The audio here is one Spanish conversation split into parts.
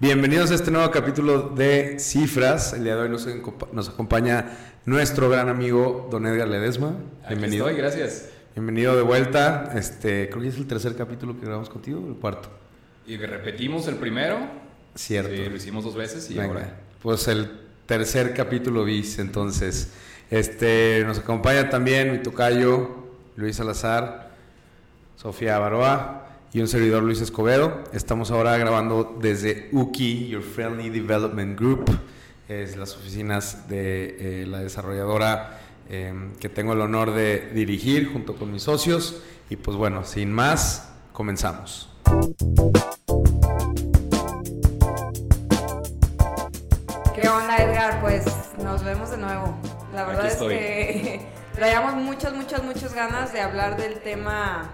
Bienvenidos a este nuevo capítulo de Cifras. El día de hoy nos, nos acompaña nuestro gran amigo Don Edgar Ledesma. Bienvenido. Aquí estoy, gracias. Bienvenido de vuelta. Este, creo que es el tercer capítulo que grabamos contigo, el cuarto. Y repetimos el primero. Cierto. Sí, lo hicimos dos veces y ahora. Pues el tercer capítulo bis, entonces. Este, nos acompaña también mi tocayo Luis Salazar, Sofía Baroa y un servidor Luis Escobedo. Estamos ahora grabando desde UKI, Your Friendly Development Group, es las oficinas de eh, la desarrolladora em, que tengo el honor de dirigir junto con mis socios. Y pues bueno, sin más, comenzamos. ¿Qué onda Edgar? Pues nos vemos de nuevo. La verdad es que traíamos muchas, muchas, muchas ganas de hablar del tema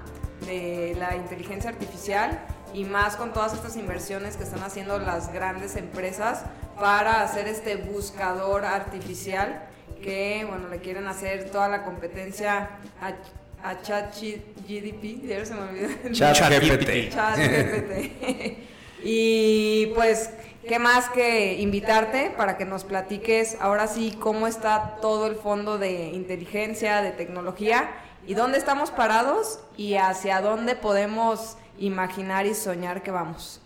de la inteligencia artificial y más con todas estas inversiones que están haciendo las grandes empresas para hacer este buscador artificial que, bueno, le quieren hacer toda la competencia a, a ChatGPT, ya se me olvidó. ChatGPT. ChatGPT. y pues, ¿qué más que invitarte para que nos platiques ahora sí cómo está todo el fondo de inteligencia, de tecnología y dónde estamos parados y hacia dónde podemos imaginar y soñar que vamos.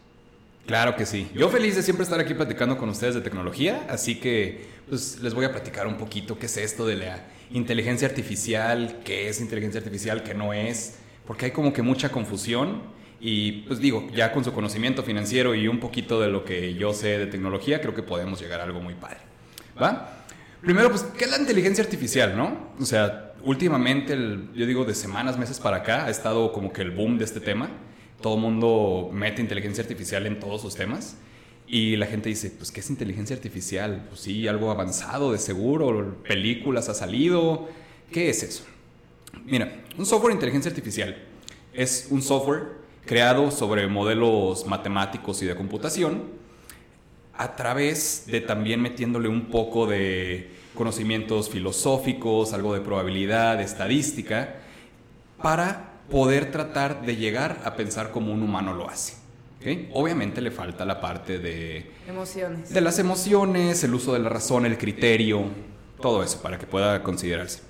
Claro que sí. Yo feliz de siempre estar aquí platicando con ustedes de tecnología, así que pues les voy a platicar un poquito qué es esto de la inteligencia artificial, qué es inteligencia artificial, qué no es, porque hay como que mucha confusión y pues digo, ya con su conocimiento financiero y un poquito de lo que yo sé de tecnología, creo que podemos llegar a algo muy padre. ¿Va? Primero, pues, ¿qué es la inteligencia artificial, no? O sea, últimamente, yo digo de semanas, meses para acá, ha estado como que el boom de este tema. Todo el mundo mete inteligencia artificial en todos sus temas. Y la gente dice, pues, ¿qué es inteligencia artificial? Pues sí, algo avanzado de seguro, películas ha salido. ¿Qué es eso? Mira, un software de inteligencia artificial es un software creado sobre modelos matemáticos y de computación a través de también metiéndole un poco de conocimientos filosóficos, algo de probabilidad, estadística, para poder tratar de llegar a pensar como un humano lo hace. Obviamente le falta la parte de... Emociones. De las emociones, el uso de la razón, el criterio, todo eso para que pueda considerarse.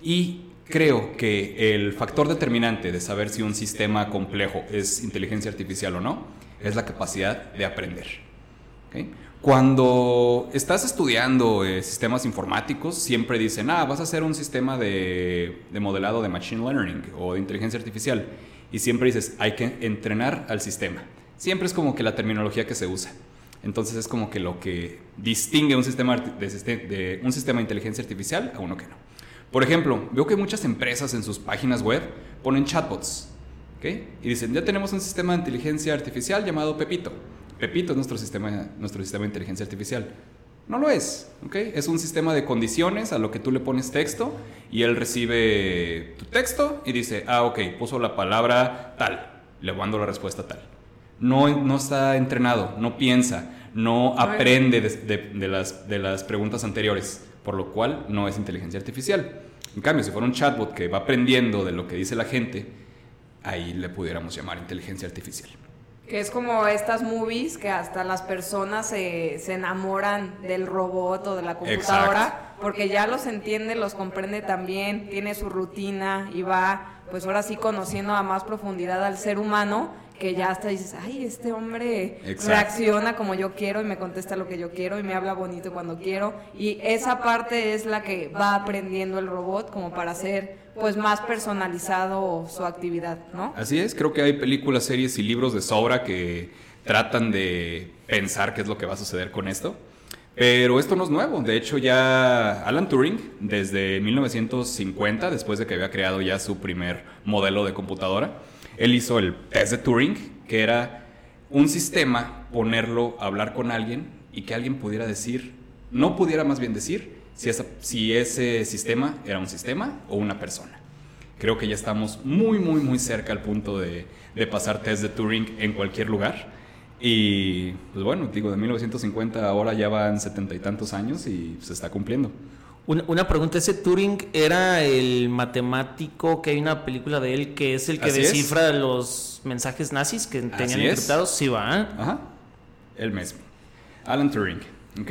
Y creo que el factor determinante de saber si un sistema complejo es inteligencia artificial o no es la capacidad de aprender. Cuando estás estudiando eh, sistemas informáticos, siempre dicen, ah, vas a hacer un sistema de, modelado de Machine Learning o de inteligencia artificial. Y siempre dices, hay que entrenar al sistema. Siempre es como que la terminología que se usa. Entonces es como que lo que distingue un sistema de, un sistema de inteligencia artificial a uno que no. Por ejemplo, veo que muchas empresas en sus páginas web ponen chatbots. Y dicen, ya tenemos un sistema de inteligencia artificial llamado Pepito. Pepito es nuestro sistema, nuestro sistema de inteligencia artificial. No lo es, ¿ok? Es un sistema de condiciones a lo que tú le pones texto y él recibe tu texto y dice, ah, ok, puso la palabra tal, le mando la respuesta tal. No, no está entrenado, no piensa, no aprende de, las, de las preguntas anteriores, por lo cual no es inteligencia artificial. En cambio, si fuera un chatbot que va aprendiendo de lo que dice la gente, ahí le pudiéramos llamar inteligencia artificial. Que es como estas movies que hasta las personas se, se enamoran del robot o de la computadora porque ya los entiende, los comprende también, tiene su rutina y va pues ahora sí conociendo a más profundidad al ser humano que ya hasta dices, ay, este hombre reacciona como yo quiero y me contesta lo que yo quiero y me habla bonito cuando quiero. Y esa parte es la que va aprendiendo el robot como para hacer pues más personalizado su actividad, ¿no? Así es, creo que hay películas, series y libros de sobra que tratan de pensar qué es lo que va a suceder con esto. Pero esto no es nuevo. De hecho, ya Alan Turing, desde 1950, después de que había creado ya su primer modelo de computadora, él hizo el test de Turing, que era un sistema, ponerlo a hablar con alguien y que alguien pudiera decir, no pudiera más bien decir, si, si ese sistema era un sistema o una persona. Creo que ya estamos muy, muy, muy cerca al punto de, de pasar test de Turing en cualquier lugar. Y pues bueno, digo, de 1950 ahora ya van setenta y tantos años y se está cumpliendo. Una, pregunta, ¿ese Turing era el matemático que hay una película de él que es el que descifra los mensajes nazis que tenían encriptados? Sí, va. Ajá. El mismo. Alan Turing. ¿Ok?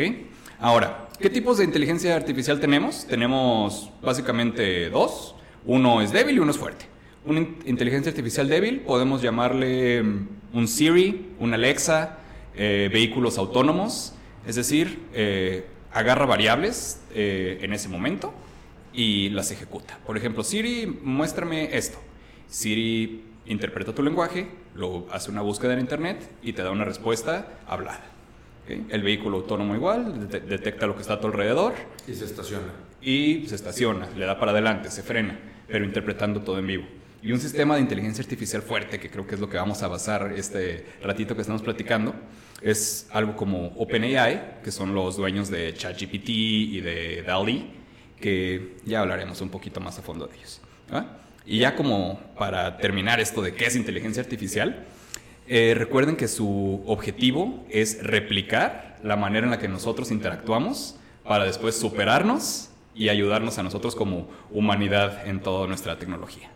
Ahora, ¿qué tipos de inteligencia artificial tenemos? Tenemos básicamente dos. Uno es débil y uno es fuerte. Una inteligencia artificial débil podemos llamarle mm, un Siri, un Alexa, eh, vehículos autónomos. Es decir, eh, agarra variables eh, en ese momento y las ejecuta. Por ejemplo, Siri, muéstrame esto. Siri interpreta tu lenguaje, lo hace una búsqueda en Internet y te da una respuesta hablada. El vehículo autónomo igual, detecta lo que está a tu alrededor. Y se estaciona. Y se estaciona, le da para adelante, se frena, pero interpretando todo en vivo. Y un sistema de inteligencia artificial fuerte, que creo que es lo que vamos a basar este ratito que estamos platicando, es algo como OpenAI, que son los dueños de ChatGPT y de DALI, que ya hablaremos un poquito más a fondo de ellos. Y ya como para terminar esto de qué es inteligencia artificial, eh, recuerden que su objetivo es replicar la manera en la que nosotros interactuamos para después superarnos y ayudarnos a nosotros como humanidad en toda nuestra tecnología.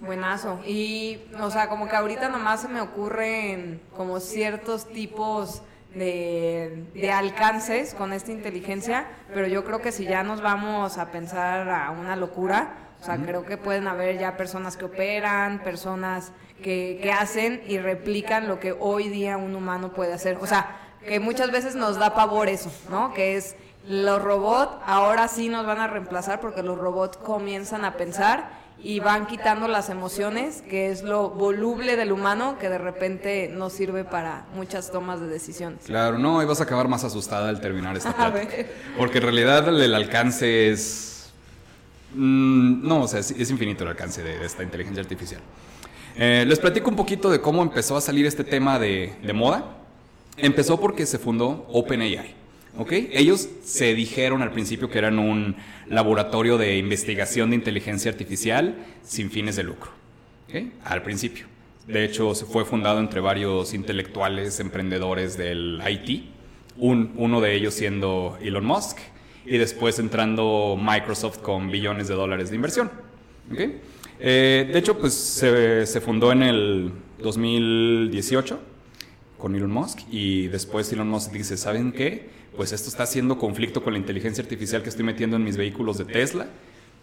Buenazo. Y, o sea, como que ahorita nomás se me ocurren como ciertos tipos de, de, alcances con esta inteligencia, pero yo creo que si ya nos vamos a pensar a una locura, o sea, creo que pueden haber ya personas que operan, personas que, que hacen y replican lo que hoy día un humano puede hacer. O sea, que muchas veces nos da pavor eso, ¿no? Que es los robots ahora sí nos van a reemplazar porque los robots comienzan a pensar y van quitando las emociones, que es lo voluble del humano que de repente no sirve para muchas tomas de decisiones. Claro, no, y vas a acabar más asustada al terminar esta plática. Porque en realidad el, alcance es... Mm, no, o sea, es, infinito el alcance de, esta inteligencia artificial. Eh, les platico un poquito de cómo empezó a salir este tema de, moda. Empezó porque se fundó OpenAI. ¿ok? Ellos se dijeron al principio que eran un laboratorio de investigación de inteligencia artificial sin fines de lucro, ¿ok? Al principio. De hecho, se fue fundado entre varios intelectuales, emprendedores del IT, un, uno de ellos siendo Elon Musk, y después entrando Microsoft con billones de dólares de inversión. ¿okay? Eh, de hecho, pues se, fundó en el 2018 con Elon Musk y después Elon Musk dice, ¿saben qué? pues esto está haciendo conflicto con la inteligencia artificial que estoy metiendo en mis vehículos de Tesla.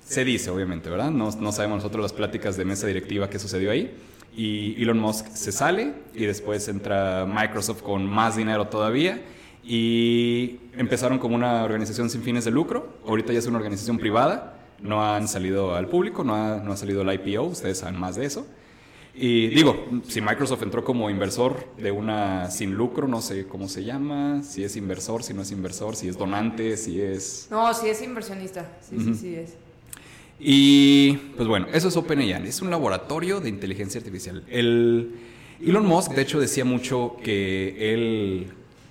Se dice, obviamente, ¿verdad? No, no sabemos nosotros las pláticas de mesa directiva que sucedió ahí. Y Elon Musk se sale y después entra Microsoft con más dinero todavía. Y empezaron como una organización sin fines de lucro. Ahorita ya es una organización privada. No han salido al público, no ha, no ha salido el IPO. Ustedes saben más de eso. Y digo, si Microsoft entró como inversor de una sin lucro, no sé cómo se llama, si es inversor, si no es inversor, si es donante, si es... No, si es inversionista, sí, sí, sí es. Y pues bueno, eso es OpenAI, es un laboratorio de inteligencia artificial. El Elon Musk, de hecho, decía mucho que él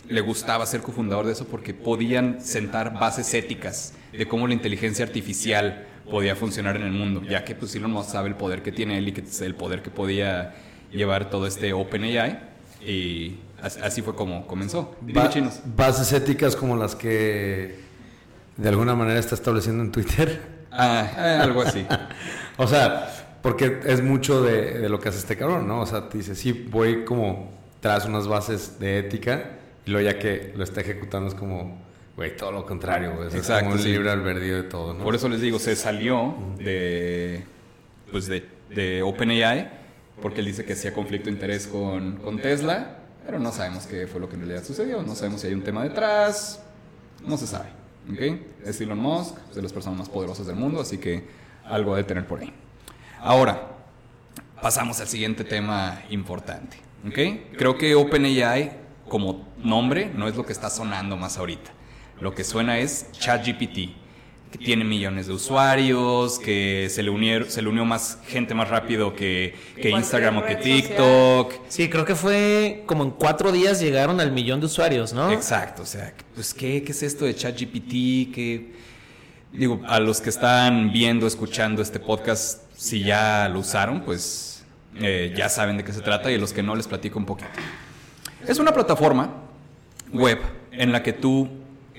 le gustaba ser cofundador de eso porque podían sentar bases éticas de cómo la inteligencia artificial podía funcionar en el mundo, ya que pues Elon Musk sabe el poder que tiene él y que es el poder que podía llevar todo este OpenAI y así fue como comenzó. bases éticas como las que de alguna manera está estableciendo en Twitter. Ah, eh, algo así. o sea, porque es mucho de, lo que hace este cabrón, ¿no? O sea, te dice, sí, voy como tras unas bases de ética y luego ya que lo está ejecutando es como Güey, todo lo contrario, güey. Exacto. Es como un libre albedrío de todo, ¿no? Por eso les digo, se salió de, pues de, de OpenAI porque él dice que hacía conflicto de interés con, con Tesla, pero no sabemos qué fue lo que en realidad sucedió. No sabemos si hay un tema detrás, no se sabe. ¿ok? Es Elon Musk, es de las personas más poderosas del mundo, así que algo de tener por ahí. Ahora, pasamos al siguiente tema importante. ¿ok? Creo que OpenAI como nombre no es lo que está sonando más ahorita. Lo que suena es ChatGPT, que tiene millones de usuarios, que se le, unieron, se le unió más gente más rápido que, que Instagram o que TikTok. Sí, creo que fue como en cuatro días llegaron al millón de usuarios, ¿no? Exacto, o sea, pues ¿qué, qué es esto de ChatGPT? Que digo, a los que están viendo, escuchando este podcast, si ya lo usaron, pues eh, ya saben de qué se trata y a los que no les platico un poquito. Es una plataforma web en la que tú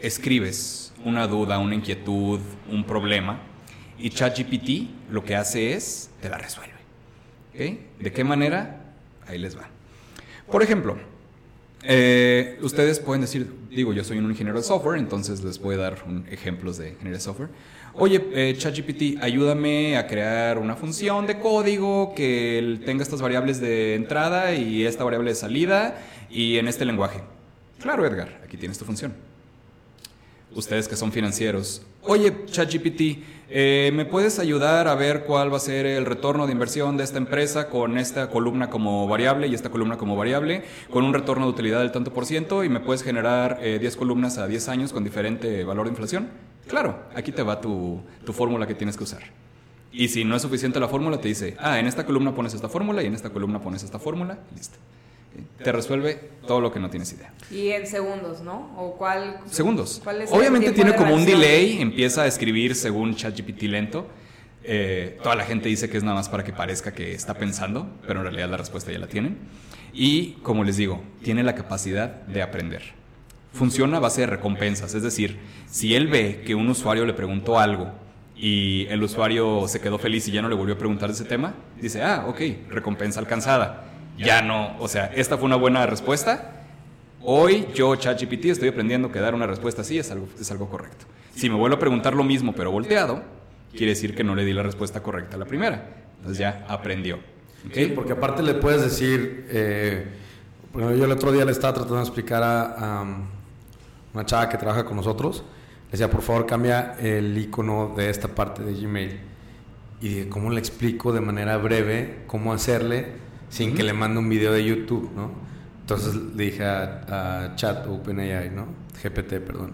escribes una duda, una inquietud, un problema, y ChatGPT lo que hace es, te la resuelve. ¿De qué manera? Ahí les va. Por ejemplo, Eh, ustedes pueden decir, digo, yo soy un ingeniero de software, entonces les voy a dar un- ejemplos de ingeniería de software. Oye, eh, ChatGPT, ayúdame a crear una función de código que tenga estas variables de entrada y esta variable de salida y en este lenguaje. Claro, Edgar, aquí tienes tu función. Ustedes que son financieros, oye, ChatGPT, eh, ¿me puedes ayudar a ver cuál va a ser el retorno de inversión de esta empresa con esta columna como variable y esta columna como variable, con un retorno de utilidad del tanto por ciento y me puedes generar eh, 10 columnas a 10 años con diferente valor de inflación? Claro, aquí te va tu, tu fórmula que tienes que usar. Y si no es suficiente la fórmula, te dice, ah, en esta columna pones esta fórmula y en esta columna pones esta fórmula, listo. Te resuelve todo lo que no tienes idea. Y en segundos, ¿no? ¿O cuál? Segundos. cuál es Obviamente tiene como un delay, empieza a escribir según ChatGPT lento. Eh, toda la gente dice que es nada más para que parezca que está pensando, pero en realidad la respuesta ya la tienen. Y como les digo, tiene la capacidad de aprender. Funciona a base de recompensas, es decir, si él ve que un usuario le preguntó algo y el usuario se quedó feliz y ya no le volvió a preguntar de ese tema, dice, ah, ok, recompensa alcanzada. Ya no, o sea, esta fue una buena respuesta, Hoy yo, ChatGPT, estoy aprendiendo que dar una respuesta así es algo, es algo correcto. Si me vuelvo a preguntar lo mismo pero volteado, quiere decir que no le di la respuesta correcta a la primera. Entonces ya aprendió. ¿ok? Sí, porque aparte le puedes decir, eh, yo el otro día le estaba tratando de explicar a, a, um, una chava que trabaja con nosotros, le decía, por favor cambia el icono de esta parte de Gmail. Y dije, ¿cómo le explico de manera breve cómo hacerle sin que le mande un video de YouTube, ¿no? Entonces le dije a, a Chat OpenAI, ¿no? GPT, perdón.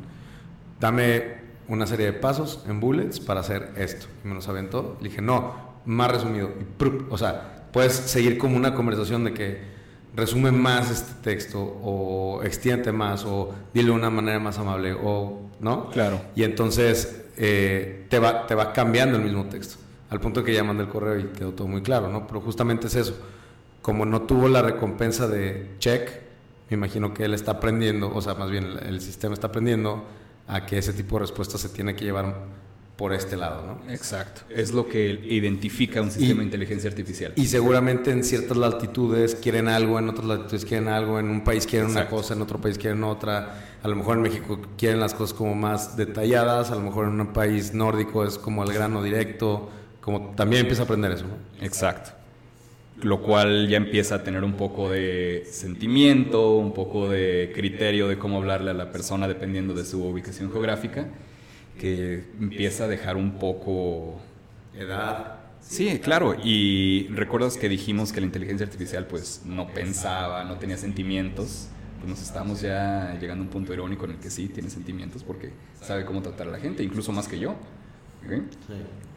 Dame una serie de pasos en bullets para hacer esto. Y me los aventó. Le dije, no, más resumido. Y prup, o sea, puedes seguir como una conversación de que resume más este texto o extiende más o dile de una manera más amable o, ¿no? Claro. Y entonces eh, te, va, te va cambiando el mismo texto. Al punto que ya mandé el correo y quedó todo muy claro, ¿no? Pero justamente es eso. Como no tuvo la recompensa de check, me imagino que él está aprendiendo, o sea, más bien el, el sistema está aprendiendo a que ese tipo de respuestas se tiene que llevar por este lado, ¿no? Exacto. Es lo que identifica un sistema Y- de inteligencia artificial. Y seguramente en ciertas latitudes quieren algo, en otras latitudes quieren algo, en un país quieren una cosa, en otro país quieren otra. A lo mejor en México quieren las cosas como más detalladas, a lo mejor en un país nórdico es como el grano directo, como también empieza a aprender eso, ¿no? Exacto. Lo cual ya empieza a tener un poco de sentimiento, un poco de criterio de cómo hablarle a la persona dependiendo de su ubicación geográfica, que empieza a dejar un poco Edad. Sí, claro. Y recuerdas que dijimos que la inteligencia artificial pues no pensaba, no tenía sentimientos. Pues nos estamos ya llegando a un punto irónico en el que sí tiene sentimientos porque sabe cómo tratar a la gente, incluso más que yo.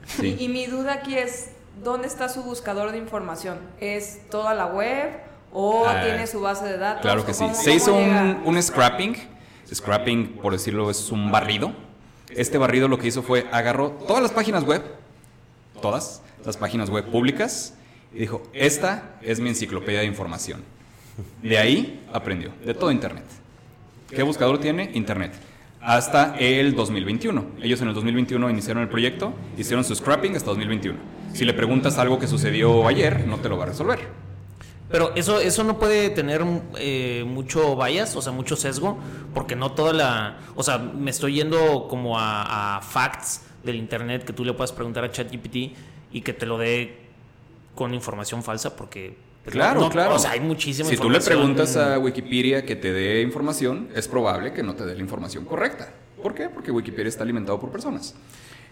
Sí. Y, y mi duda aquí es, ¿dónde está su buscador de información? ¿Es toda la web o Ah, tiene su base de datos? Claro que ¿O sí. cómo- Se cómo hizo un, un scrapping. Scrapping, por decirlo, es un barrido. Este barrido lo que hizo fue agarró todas las páginas web, todas las páginas web públicas, y dijo, esta es mi enciclopedia de información. De ahí aprendió, de todo Internet. ¿Qué buscador tiene? Internet. Hasta el 2021. Ellos en el 2021 iniciaron el proyecto, hicieron su scrapping hasta 2021. Si le preguntas algo que sucedió ayer, no te lo va a resolver. Pero eso, eso no puede tener eh, mucho bias, o sea, mucho sesgo, porque no toda la... O sea, me estoy yendo como a, a facts del Internet que tú le puedas preguntar a ChatGPT y que te lo dé con información falsa, porque... pues, Claro, no- claro. O sea, hay muchísima Si tú le preguntas a Wikipedia que te dé información, es probable que no te dé la información correcta. ¿Por qué? Porque Wikipedia está alimentado por personas.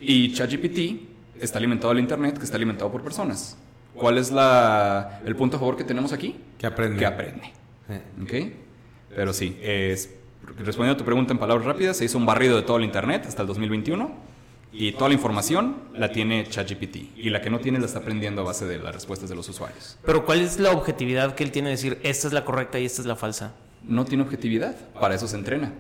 Y ChatGPT está alimentado al Internet, que está alimentado por personas. ¿Cuál es la, el punto a favor que tenemos aquí? Que aprende. Que aprende. Eh. ¿Ok? Pero sí, es, respondiendo a tu pregunta en palabras rápidas, se hizo un barrido de todo el Internet hasta el 2021 y toda la información la tiene ChatGPT y la que no tiene la está aprendiendo a base de las respuestas de los usuarios. Pero ¿cuál es la objetividad que él tiene de decir, esta es la correcta y esta es la falsa? no tiene objetividad. Para eso se entrena.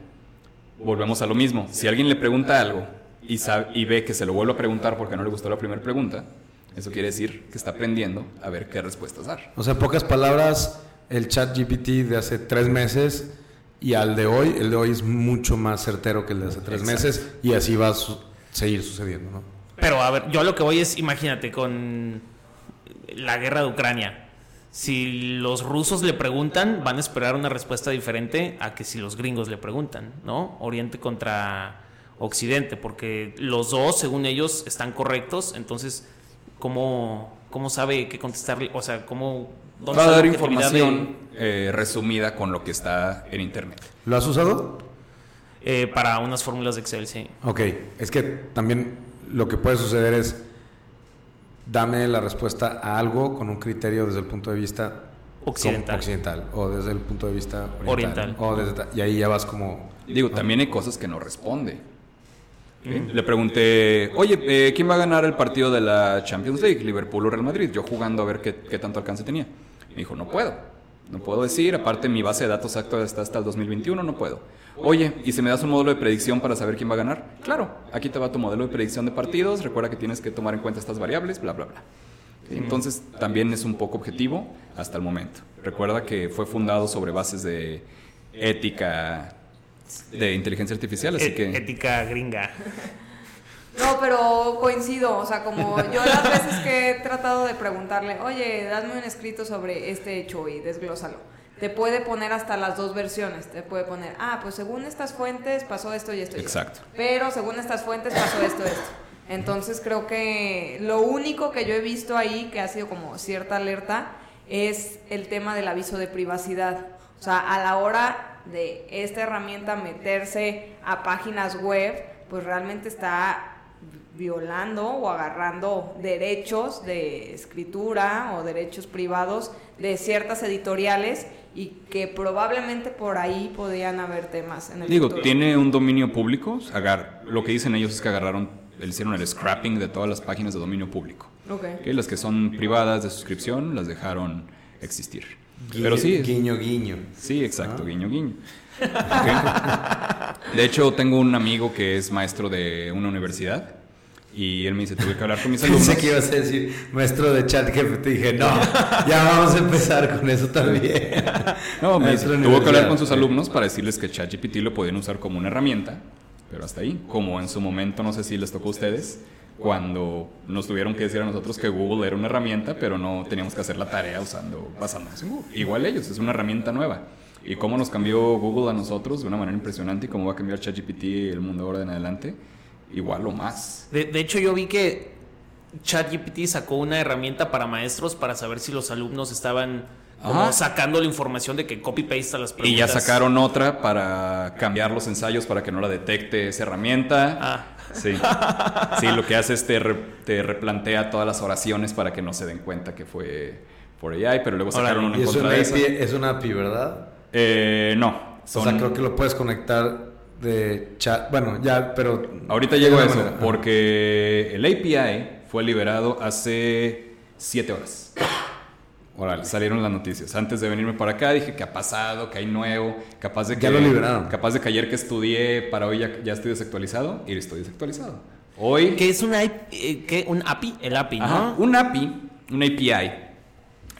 Volvemos a lo mismo. Si alguien le pregunta algo y, sabe- y ve que se lo vuelve a preguntar porque no le gustó la primera pregunta, eso quiere decir que está aprendiendo a ver qué respuestas dar. O sea, en pocas palabras, el chat GPT de hace tres meses y al de hoy, el de hoy es mucho más certero que el de hace tres Exacto. meses y así va a su- seguir sucediendo, ¿no? Pero a ver, yo a lo que voy es, imagínate, con la guerra de Ucrania. si los rusos le preguntan, van a esperar una respuesta diferente a que si los gringos le preguntan, ¿no? Oriente contra Occidente, porque los dos, según ellos, están correctos, entonces, ¿cómo, cómo sabe qué contestarle? O sea, ¿cómo... dónde Va a está la dar información eh, resumida con lo que está en internet. ¿Lo has usado? eh, para unas fórmulas de Excel, sí. Ok, es que también lo que puede suceder es dame la respuesta a algo con un criterio desde el punto de vista Occidental. occidental o desde el punto de vista oriental, Oriental. O desde y ahí ya vas como Digo, también hay cosas que no responde. Le pregunté, oye, eh, ¿quién va a ganar el partido de la Champions League? ¿Liverpool o Real Madrid? Yo jugando a ver qué, qué tanto alcance tenía. Me dijo, no puedo. No puedo decir, aparte mi base de datos actual está hasta el 2021, no puedo. Oye, ¿y si me das un módulo de predicción para saber quién va a ganar? Claro, aquí te va tu modelo de predicción de partidos, recuerda que tienes que tomar en cuenta estas variables, bla, bla, bla. Entonces, también es un poco objetivo hasta el momento. Recuerda que fue fundado sobre bases de ética de inteligencia artificial, así E- que... Ética gringa. No, pero coincido, o sea, como yo las veces que he tratado de preguntarle, oye, dame un escrito sobre este hecho y desglósalo. Te puede poner hasta las dos versiones, te puede poner, ah, pues según estas fuentes pasó esto y esto. y esto. Exacto. Pero según estas fuentes pasó esto, esto. Entonces creo que lo único que yo he visto ahí que ha sido como cierta alerta es el tema del aviso de privacidad. O sea, a la hora de esta herramienta meterse a páginas web, pues realmente está violando o agarrando derechos de escritura o derechos privados de ciertas editoriales y que probablemente por ahí podrían haber temas en el Digo, futuro. tiene un dominio público. agar- lo que dicen ellos es que agarraron, hicieron el scrapping de todas las páginas de dominio público. Ok. ¿ok? Las que son privadas de suscripción las dejaron existir. Guiño, Pero sí, guiño guiño. sí, exacto, guiño, guiño. De hecho, tengo un amigo que es maestro de una universidad y él me dice, tuve que hablar con mis alumnos. Pensé que ibas a decir maestro de chat que te dije, no, ya vamos a empezar con eso también. No, me dice, tuvo que hablar con sus alumnos para decirles que ChatGPT lo podían usar como una herramienta, pero hasta ahí. Como en su momento, no sé si les tocó a ustedes, cuando nos tuvieron que decir a nosotros que Google era una herramienta, pero no teníamos que hacer la tarea usando, basándonos en Google. Igual ellos, es una herramienta nueva. Y cómo nos cambió Google a nosotros de una manera impresionante y cómo va a cambiar ChatGPT el mundo ahora en adelante, igual o más. De, de hecho, yo vi que ChatGPT sacó una herramienta para maestros para saber si los alumnos estaban como sacando la información de que copy-paste a las preguntas. Y ya sacaron otra para cambiar los ensayos para que no la detecte esa herramienta. Ah. Sí. Sí, lo que hace es te, re- te replantea todas las oraciones para que no se den cuenta que fue por AI, pero luego sacaron una Y en es contra de esa. Es una API, ¿verdad? Eh, no. O sea, creo que lo puedes conectar de chat. Bueno, ya, pero. Ahorita llego a eso, manera. porque el API fue liberado hace siete horas. Órale. Salieron las noticias. Antes de venirme para acá dije que ha pasado, que hay nuevo, capaz de que... Ya lo liberaron. Capaz de que ayer que estudié para hoy ya, ya estoy desactualizado y estoy desactualizado. Hoy... ¿Qué es una, IP- eh, qué? un API? El API, ¿no? Ajá, Un API, un API,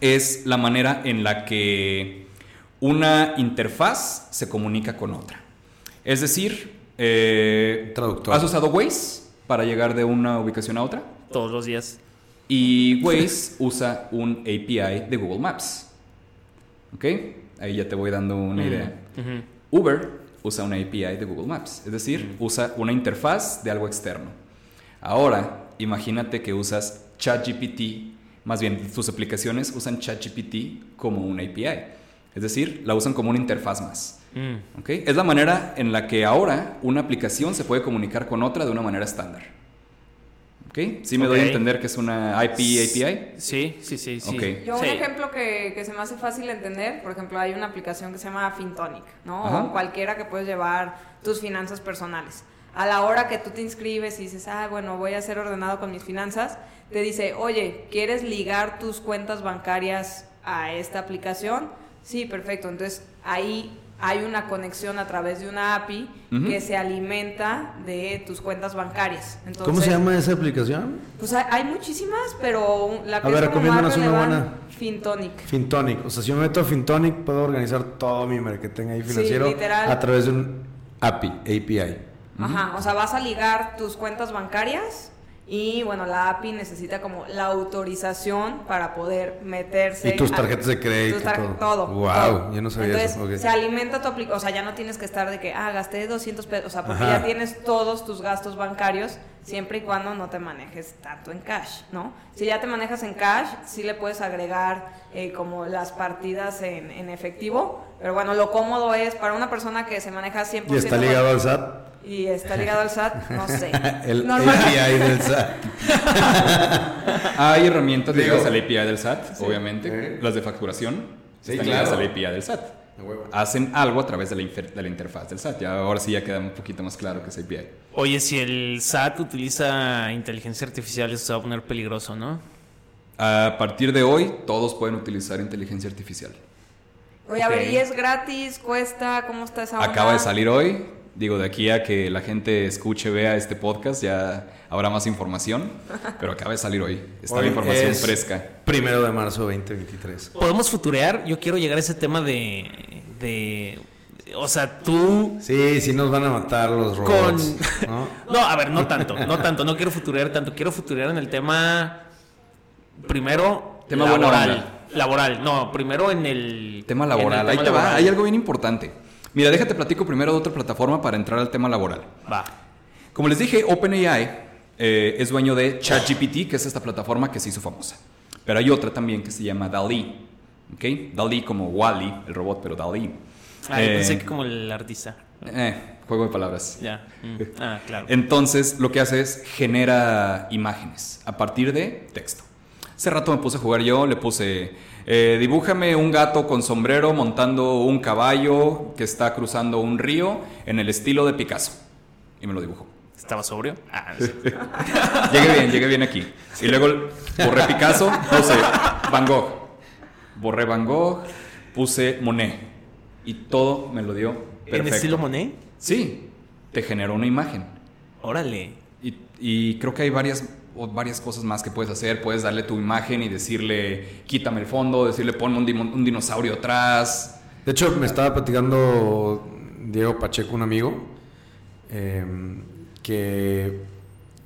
es la manera en la que una interfaz se comunica con otra. Es decir, eh, Traductor. ¿has usado Waze para llegar de una ubicación a otra? Todos los días. Y Waze usa un API de Google Maps. ¿Ok? Ahí ya te voy dando una idea. Ujú. Uber usa una API de Google Maps, es decir, usa una interfaz de algo externo. Ahora, imagínate que usas ChatGPT, más bien tus aplicaciones usan ChatGPT como una API, es decir, la usan como una interfaz más. Mm. ¿ok? Es la manera en la que ahora una aplicación se puede comunicar con otra de una manera estándar. ¿Ok? ¿Sí me doy a entender que es una IP API? Sí, sí, sí, sí. Ok. Yo Sí. un ejemplo que, que se me hace fácil entender, por ejemplo, hay una aplicación que se llama Fintonic, ¿no? Ajá. O cualquiera que puedes llevar tus finanzas personales. A la hora que tú te inscribes y dices, ah, bueno, voy a ser ordenado con mis finanzas, te dice, oye, ¿quieres ligar tus cuentas bancarias a esta aplicación? Sí, perfecto. Entonces ahí hay una conexión a través de una API Ujú. que se alimenta de tus cuentas bancarias. Entonces, ¿Cómo se llama esa aplicación? Pues hay, hay muchísimas, pero la que A ver, es como más recomiéndanos una buena. Fintonic. Fintonic. O sea, si yo me meto a Fintonic, puedo organizar todo mi marketing ahí Sí, financiero literal. a través de un API, API. Ajá, o sea, vas a ligar tus cuentas bancarias Y bueno, la API necesita como la autorización para poder meterse. Y tus tarjetas de crédito. tar- todo. todo. Wow, todo. yo no sabía Entonces, eso. se alimenta tu aplicación. O sea, ya no tienes que estar de que, ah, gasté 200 pesos. O sea, porque Ajá. ya tienes todos tus gastos bancarios siempre y cuando no te manejes tanto en cash, ¿no? Si ya te manejas en cash, sí le puedes agregar eh, como las partidas en, en efectivo. Pero bueno, lo cómodo es para una persona que se maneja 100%. Y está ligado al SAT. Y está ligado al SAT, no sé. El Normal- API del SAT. Hay herramientas ligadas al API del SAT, obviamente. Eh. Las de facturación Sí, están claro. ligadas al API del SAT. Hacen algo a través de la, infer- de la interfaz del SAT. Ya, ahora sí ya queda un poquito más claro que es API. Oye, si el SAT utiliza inteligencia artificial, eso se va a poner peligroso, ¿no? A partir de hoy, todos pueden utilizar inteligencia artificial. Oye, a ver. ¿y es gratis? ¿Cuesta? ¿Cómo está esa onda? Acaba de salir hoy. Digo, de aquí a que la gente escuche, vea este podcast, ya habrá más información. Pero acaba de salir hoy. Está Hoy la información es fresca. Primero de marzo 2023. Podemos futurear. Yo quiero llegar a ese tema de. De o sea, tú. Sí, sí nos van a matar los robots. Con- ¿no? No, a ver, no tanto, no tanto, no quiero futurear tanto, quiero futurear en el tema primero Tema laboral, laboral, no, primero en el Tema laboral. el Ahí tema te va. Hay algo bien importante. Mira, déjate platico primero de otra plataforma para entrar al tema laboral. Va. Como les dije, OpenAI eh, es dueño de ChatGPT, que es esta plataforma que se hizo famosa. Pero hay otra también que se llama DALI. ¿Ok? DALI como Wally, el robot, pero DALI. Ah, yo Eh, pensé que como el artista. eh, juego de palabras. Ya. mm, Ah, claro. Entonces, lo que hace es genera imágenes a partir de texto. Hace rato me puse a jugar yo, le puse, eh, dibújame un gato con sombrero montando un caballo que está cruzando un río en el estilo de Picasso. Y me lo dibujó. ¿Estaba sobrio? Ah, no sé. Llegué bien, llegué bien aquí. Y luego borré Picasso, puse Van Gogh. Borré Van Gogh, puse Monet. Y todo me lo dio perfecto. ¿En estilo Monet? Sí, te generó una imagen. Órale. Y, y creo que hay varias, o varias cosas más que puedes hacer. Puedes darle tu imagen y decirle, quítame el fondo, decirle, ponme un, dinosaurio atrás. De hecho, me estaba platicando Diego Pacheco, un amigo, eh, que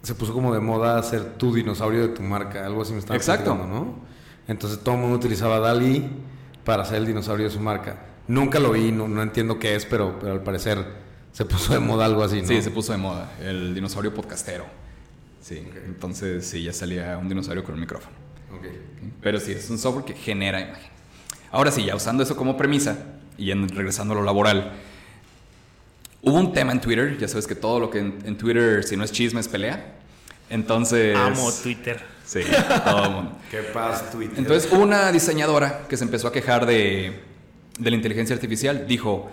se puso como de moda hacer tu dinosaurio de tu marca, algo así me estaba Exacto. platicando, ¿no? Entonces todo el mundo utilizaba DALI para hacer el dinosaurio de su marca. Nunca lo vi, no, no entiendo qué es, pero, pero al parecer se puso de moda algo así, ¿no? Sí, se puso de moda, el dinosaurio podcastero. Sí, entonces sí, ya salía un dinosaurio con el micrófono. Ok. Pero sí, es un software que genera imagen. Ahora sí, ya usando eso como premisa y en- regresando a lo laboral, hubo un tema en Twitter, ya sabes que todo lo que en, en Twitter, si no es chisme, es pelea. Entonces... Amo Twitter. Sí, todo el mundo. Qué paz, Twitter. Entonces, una diseñadora que se empezó a quejar de, de la inteligencia artificial. Dijo,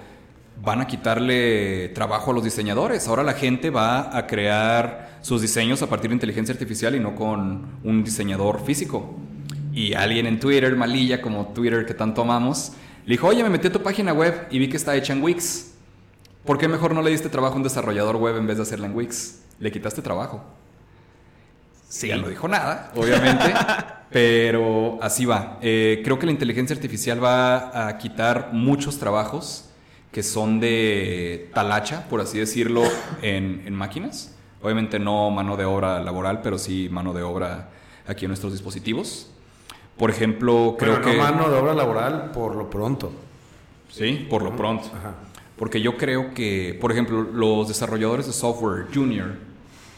van a quitarle trabajo a los diseñadores. Ahora la gente va a crear sus diseños a partir de inteligencia artificial y no con un diseñador físico. Y alguien en Twitter, malilla como Twitter que tanto amamos, le dijo, oye, me metí a tu página web y vi que está hecha en Wix. ¿Por qué mejor no le diste trabajo a un desarrollador web en vez de hacerla en Wix? Le quitaste trabajo. Sí. Ya no dijo nada, obviamente, pero así va. Eh, creo que la inteligencia artificial va a quitar muchos trabajos que son de talacha, por así decirlo, en, en máquinas. Obviamente no mano de obra laboral, pero sí mano de obra aquí en nuestros dispositivos. Por ejemplo, creo Pero no que... mano de obra laboral por lo pronto. Sí, por lo pronto. Ajá. Porque yo creo que, por ejemplo, los desarrolladores de software junior,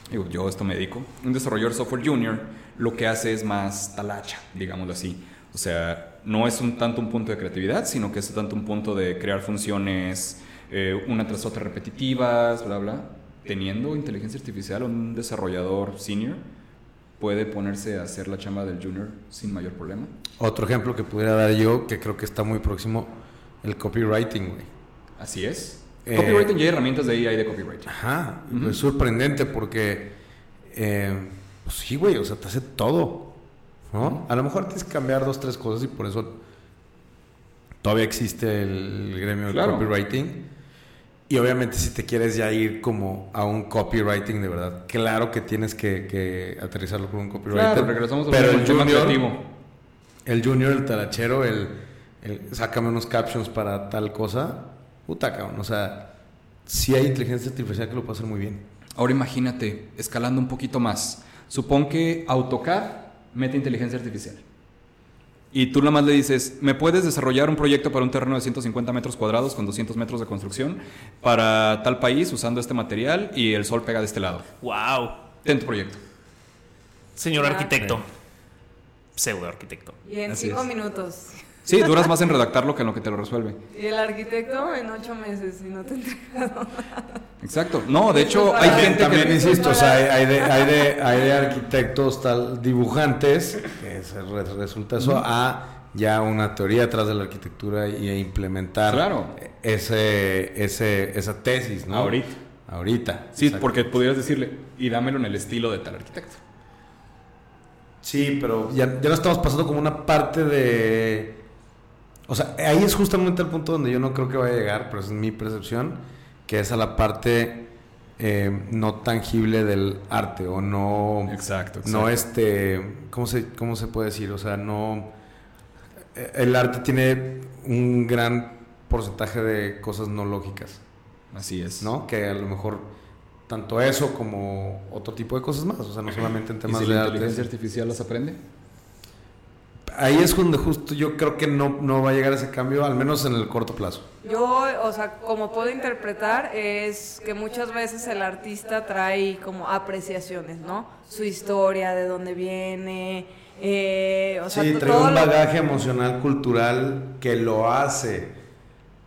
digo, yo esto me dedico, un desarrollador de software junior lo que hace es más talacha, digámoslo así. O sea, no es un tanto un punto de creatividad, sino que es tanto un punto de crear funciones eh, una tras otra repetitivas, bla, bla. Teniendo inteligencia artificial, un desarrollador senior puede ponerse a hacer la chamba del junior sin mayor problema. Otro ejemplo que pudiera dar yo, que creo que está muy próximo, el copywriting, güey. Así es. Eh, copywriting, ya hay herramientas de AI de copywriting. Ajá, Ujú. es sorprendente porque, eh, pues sí, güey, o sea, te hace todo, ¿no? A lo mejor tienes que cambiar dos, tres cosas y por eso todavía existe el gremio del Claro. copywriting. Y obviamente si te quieres ya ir como a un copywriting de verdad, claro que tienes que, que aterrizarlo con un copywriter. Claro, regresamos pero el junior, el junior, el talachero, el, el sácame unos captions para tal cosa, puta cabrón, o sea, sí hay inteligencia artificial que lo puede hacer muy bien. Ahora imagínate, escalando un poquito más. Supón que AutoCAD mete inteligencia artificial. Y tú nada más le dices, ¿me puedes desarrollar un proyecto para un terreno de 150 metros cuadrados con 200 metros de construcción para tal país usando este material y el sol pega de este lado? ¡Wow! Ten tu proyecto. Señor arquitecto. Pseudo arquitecto. Y en Así cinco es. minutos. Sí, duras más en redactarlo que en lo que te lo resuelve. Y el arquitecto en ocho meses y no te entrega Exacto. No, de hecho, hay gente También que... insisto, o sea, hay, hay de, hay, de, hay de arquitectos, tal, dibujantes, que se re- resulta eso, a ya una teoría atrás de la arquitectura y a implementar Claro. ese, ese, esa tesis, ¿no? Ahorita. Ahorita. Sí, exacto. porque pudieras decirle, y dámelo en el estilo de tal arquitecto. Sí, pero ya, ya no estamos pasando como una parte de... O sea, ahí es justamente el punto donde yo no creo que vaya a llegar, pero esa es mi percepción, que es a la parte eh, no tangible del arte o no... Exacto, No este... ¿cómo se, ¿Cómo se puede decir? O sea, no... eh, El arte tiene un gran porcentaje de cosas no lógicas, Así es. ¿no? Que a lo mejor tanto eso como otro tipo de cosas más, o sea, no solamente en ¿Y temas si de la arte. inteligencia artificial las aprende? Ahí es donde justo yo creo que no, no va a llegar ese cambio, al menos en el corto plazo. Yo, o sea, como puedo interpretar, es que muchas veces el artista trae como apreciaciones, ¿no? Su historia, de dónde viene, eh, o sea, sí, trae un lo- bagaje emocional, cultural que lo hace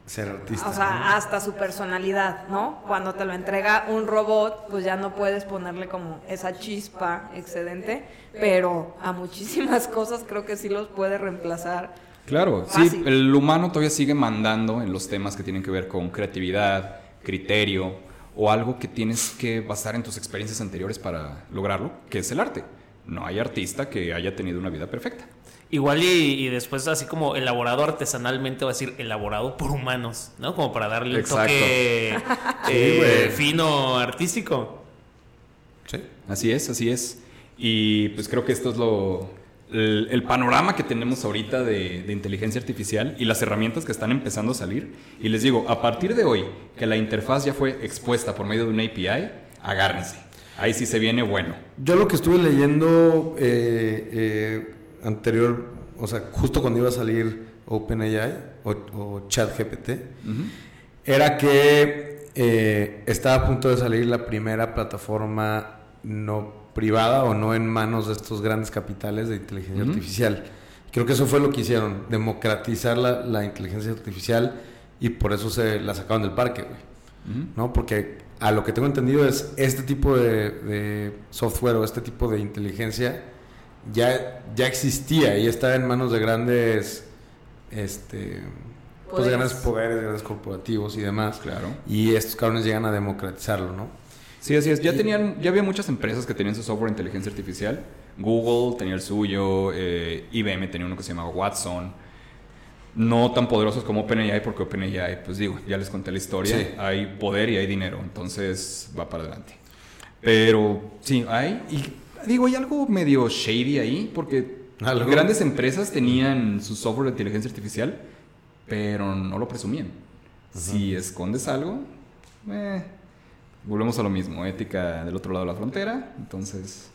ser artista. O sea, ¿no? hasta su personalidad, ¿no? Cuando te lo entrega un robot, pues ya no puedes ponerle como esa chispa excedente, pero a muchísimas cosas creo que sí los puede reemplazar. Claro, sí, el humano todavía sigue mandando en los temas que tienen que ver con creatividad, criterio o algo que tienes que basar en tus experiencias anteriores para lograrlo, que es el arte. No hay artista que haya tenido una vida perfecta. Igual y, y después así como elaborado artesanalmente va a decir elaborado por humanos, ¿no? Como para darle un Exacto. toque Sí, eh, fino, artístico. Sí. Así es, así es. Y pues creo que esto es lo el, el panorama que tenemos ahorita de, de inteligencia artificial y las herramientas que están empezando a salir. Y les digo, a partir de hoy, que la interfaz ya fue expuesta por medio de una API, agárrense. Ahí sí se viene bueno. Yo lo que estuve leyendo eh, eh, anterior, o sea, justo cuando iba a salir OpenAI o, o ChatGPT, era que eh, estaba a punto de salir la primera plataforma no privada o no en manos de estos grandes capitales de inteligencia artificial. Creo que eso fue lo que hicieron, democratizar la, la inteligencia artificial y por eso se la sacaron del parque, güey. ¿no? Porque a lo que tengo entendido es este tipo de, de software o este tipo de inteligencia ya, ya existía y estaba en manos de grandes este pues de Poderes. grandes poderes, grandes corporativos y demás. Claro. Y estos cabrones llegan a democratizarlo, ¿no? Sí, así es. Ya Y- tenían, ya había muchas empresas que tenían su software de inteligencia artificial. Google tenía el suyo, eh, IBM tenía uno que se llamaba Watson. No tan poderosos como OpenAI, porque OpenAI, pues digo, ya les conté la historia. Sí. Hay poder y hay dinero, entonces va para adelante. Pero sí, hay. Y digo, hay algo medio shady ahí, porque ¿Algo? grandes empresas tenían su software de inteligencia artificial, pero no lo presumían. Si escondes algo, eh, volvemos a lo mismo, ética del otro lado de la frontera, entonces...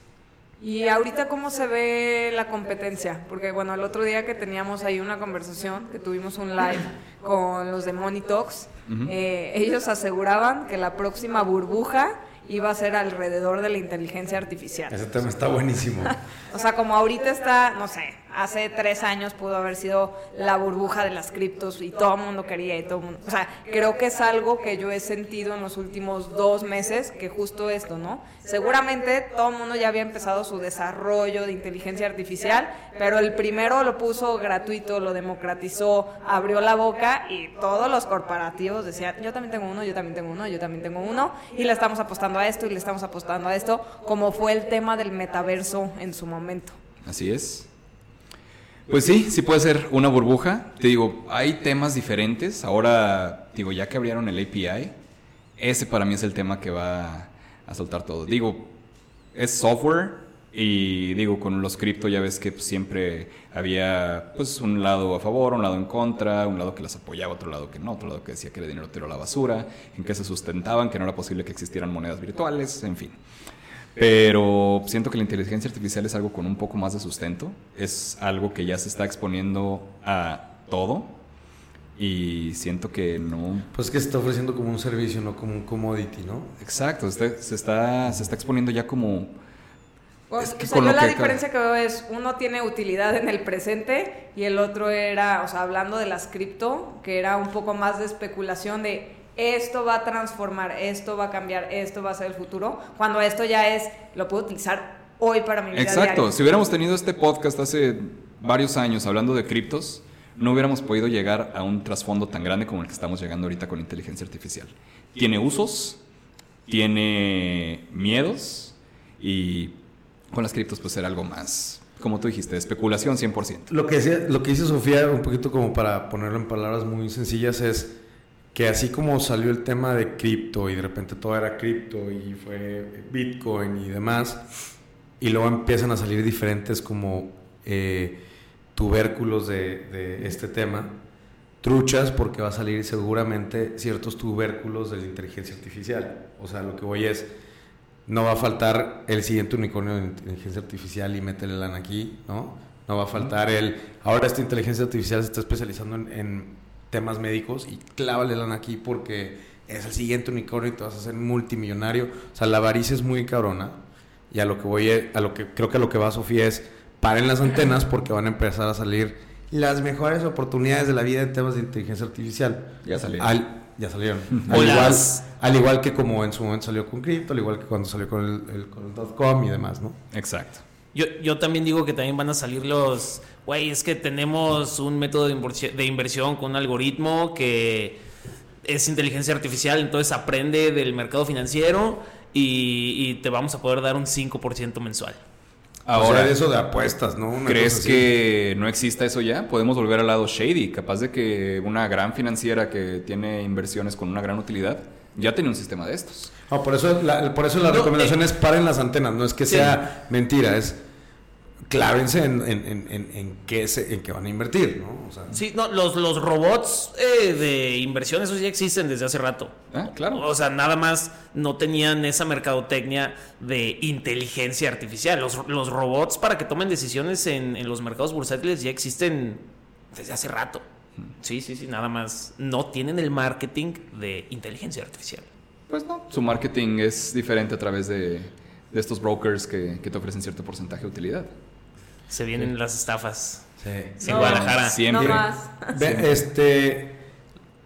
Y ahorita cómo se ve la competencia, porque bueno, el otro día que teníamos ahí una conversación, que tuvimos un live con los de Money Talks, eh, ellos aseguraban que la próxima burbuja iba a ser alrededor de la inteligencia artificial. Ese tema está buenísimo. O sea, como ahorita está, no sé, hace tres años pudo haber sido la burbuja de las criptos y todo el mundo quería y todo el mundo. O sea, creo que es algo que yo he sentido en los últimos dos meses, que justo esto, ¿no? Seguramente todo el mundo ya había empezado su desarrollo de inteligencia artificial, pero el primero lo puso gratuito, lo democratizó, abrió la boca y todos los corporativos decían, yo también tengo uno, yo también tengo uno, yo también tengo uno, y le estamos apostando a esto y le estamos apostando a esto, como fue el tema del metaverso en su momento. Así es. Pues sí, sí puede ser una burbuja. Te digo, hay temas diferentes. Ahora, digo, ya que abrieron el API, ese para mí es el tema que va a soltar todo. Digo, es software y digo, con los cripto ya ves que siempre había pues un lado a favor, un lado en contra, un lado que las apoyaba, otro lado que no, otro lado que decía que era dinero tiro a la basura, en que se sustentaban, que no era posible que existieran monedas virtuales, en fin. Pero siento que la inteligencia artificial es algo con un poco más de sustento. Es algo que ya se está exponiendo a todo. Y siento que no. Pues que se está ofreciendo como un servicio, no como un commodity, ¿no? Exacto, se está, se está exponiendo ya como. Pues, o sea, yo la diferencia que veo es, uno tiene utilidad en el presente y el otro era, o sea, hablando de las cripto, que era un poco más de especulación de esto va a transformar, esto va a cambiar, esto va a ser el futuro, cuando esto ya es, lo puedo utilizar hoy para mi vida Exacto, si hubiéramos tenido este podcast hace varios años hablando de criptos, no hubiéramos podido llegar a un trasfondo tan grande como el que estamos llegando ahorita con inteligencia artificial. Tiene usos, tiene miedos y con las criptos pues era algo más, como tú dijiste, especulación 100%. Lo que, decía, lo que dice Sofía, un poquito como para ponerlo en palabras muy sencillas, es que así como salió el tema de cripto y de repente todo era cripto y fue Bitcoin y demás, y luego empiezan a salir diferentes como eh, tubérculos de, este tema, truchas porque va a salir seguramente ciertos tubérculos de la inteligencia artificial. O sea, lo que voy es, no va a faltar el siguiente unicornio de inteligencia artificial y métele lana aquí, ¿no? No va a faltar el, ahora esta inteligencia artificial se está especializando en temas médicos y clávale lana aquí porque es el siguiente unicornio y te vas a hacer multimillonario. O sea, la avaricia es muy cabrona. Y a lo que voy, a lo que creo que a lo que va Sofía es paren las antenas porque van a empezar a salir las mejores oportunidades de la vida en temas de inteligencia artificial. Ya salieron. ya salieron. al, igual, al igual que como en su momento salió con cripto, al igual que cuando salió con el, con el .com y demás, ¿no? Exacto. Yo, yo también digo que también van a salir los güey, es que tenemos un método de inversión con un algoritmo que es inteligencia artificial, entonces aprende del mercado financiero y, te vamos a poder dar un 5% mensual. Ahora, eso de apuestas, ¿no? ¿Crees que no exista eso ya? Podemos volver al lado shady, capaz de que una gran financiera que tiene inversiones con una gran utilidad ya tiene un sistema de estos. por eso la, por eso la recomendación eh, es paren las antenas, no es que sea mentira, es clávense en, en, en, en, qué, se, en qué van a invertir, ¿no? sí, no, los, los robots eh, de inversión, esos ya existen desde hace rato. Ah, claro. O sea, nada más no tenían esa mercadotecnia de inteligencia artificial. Los, los robots para que tomen decisiones en, los mercados bursátiles ya existen desde hace rato. Sí, sí, sí, nada más no tienen el marketing de inteligencia artificial. Pues no, su marketing es diferente a través de, de estos brokers que, que te ofrecen cierto porcentaje de utilidad. Se vienen las estafas. Sí. En Guadalajara. Siempre. este.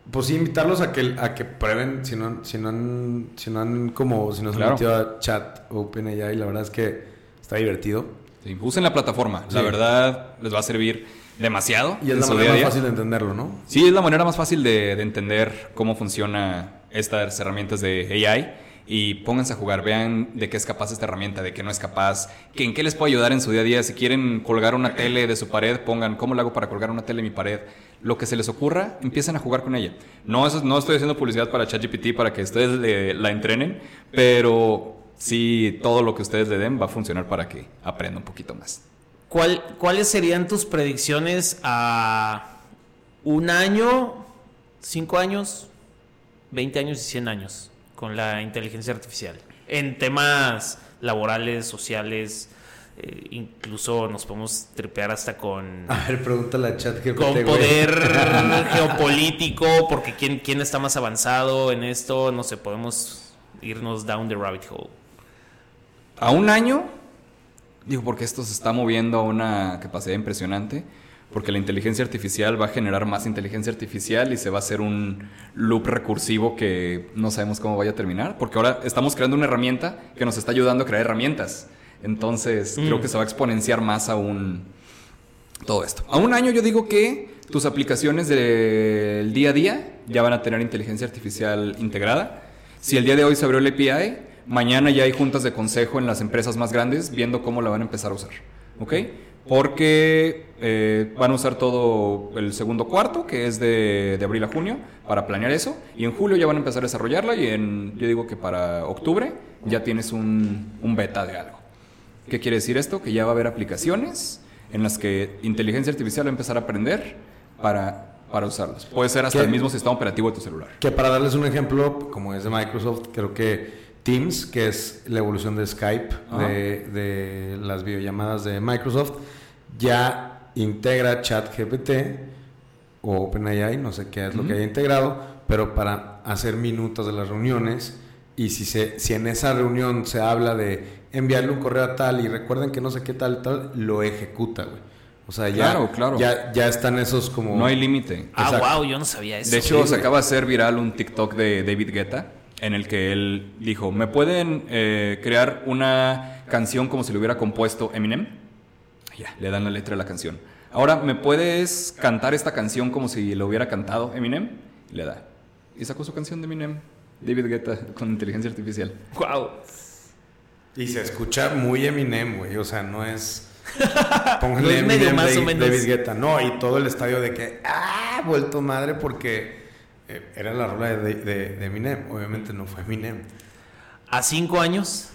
Pues sí, invitarlos a que, a que prueben, si no, si no han, si no han como, si nos han metido a chat OpenAI, la verdad es que está divertido. Sí, usen la plataforma, la verdad les va a servir demasiado. Y es la manera más fácil de entenderlo, ¿no? Sí, es la manera más fácil de, de entender cómo funciona estas herramientas de AI y pónganse a jugar, vean de qué es capaz esta herramienta, de qué no es capaz, que en qué les puede ayudar en su día a día. Si quieren colgar una tele de su pared, pongan cómo lo hago para colgar una tele en mi pared. Lo que se les ocurra, empiecen a jugar con ella. No, eso, no estoy haciendo publicidad para ChatGPT para que ustedes la entrenen, pero sí, todo lo que ustedes le den va a funcionar para que aprenda un poquito más. ¿Cuál, ¿Cuáles serían tus predicciones a un año, cinco años, veinte años y cien años? Con la inteligencia artificial. En temas laborales, sociales, eh, incluso nos podemos tripear hasta con... A ver, pregúntale a chat Con poder geopolítico, porque ¿quién, quién está más avanzado en esto, no sé, podemos irnos down the rabbit hole. A un año, digo, porque esto se está moviendo a una capacidad impresionante porque la inteligencia artificial va a generar más inteligencia artificial y se va a hacer un loop recursivo que no sabemos cómo vaya a terminar, porque ahora estamos creando una herramienta que nos está ayudando a crear herramientas. Entonces, mm. creo que se va a exponenciar más aún todo esto. A un año yo digo que tus aplicaciones del día a día ya van a tener inteligencia artificial integrada. Si el día de hoy se abrió el API, mañana ya hay juntas de consejo en las empresas más grandes viendo cómo la van a empezar a usar. ¿Ok? Porque eh, van a usar todo el segundo cuarto, que es de, abril a junio, para planear eso, y en julio ya van a empezar a desarrollarla, y en, yo digo que para octubre ya tienes un, beta de algo. ¿Qué quiere decir esto? Que ya va a haber aplicaciones en las que inteligencia artificial va a empezar a aprender para, para usarlas. Puede ser hasta el mismo sistema operativo de tu celular. Que para darles un ejemplo, como es de Microsoft, creo que Teams, que es la evolución de Skype, de, de, las videollamadas de Microsoft, ya integra ChatGPT o OpenAI, no sé qué es lo que haya integrado, pero para hacer minutos de las reuniones y si, se, si en esa reunión se habla de enviarle un correo a tal y recuerden que no sé qué tal, tal, lo ejecuta, güey. O sea, ya, claro, claro. ya, ya están esos como... No hay límite. Ah, wow, yo no sabía eso. De hecho, se acaba de hacer viral un TikTok de David Guetta en el que él dijo, ¿me pueden eh, crear una canción como si lo hubiera compuesto Eminem? Ya, le dan la letra de la canción. Ahora, ¿me puedes cantar esta canción como si lo hubiera cantado Eminem? Y le da. Y sacó su canción de Eminem, David Guetta, con inteligencia artificial. Wow. Y se escucha muy Eminem, güey. O sea, no es... Pónganle Eminem, más David, o menos. David Guetta. No, y todo el estadio de que... ¡Ah! Vuelto madre porque eh, era la rola de, de, de, Eminem. Obviamente no fue Eminem. ¿A cinco años?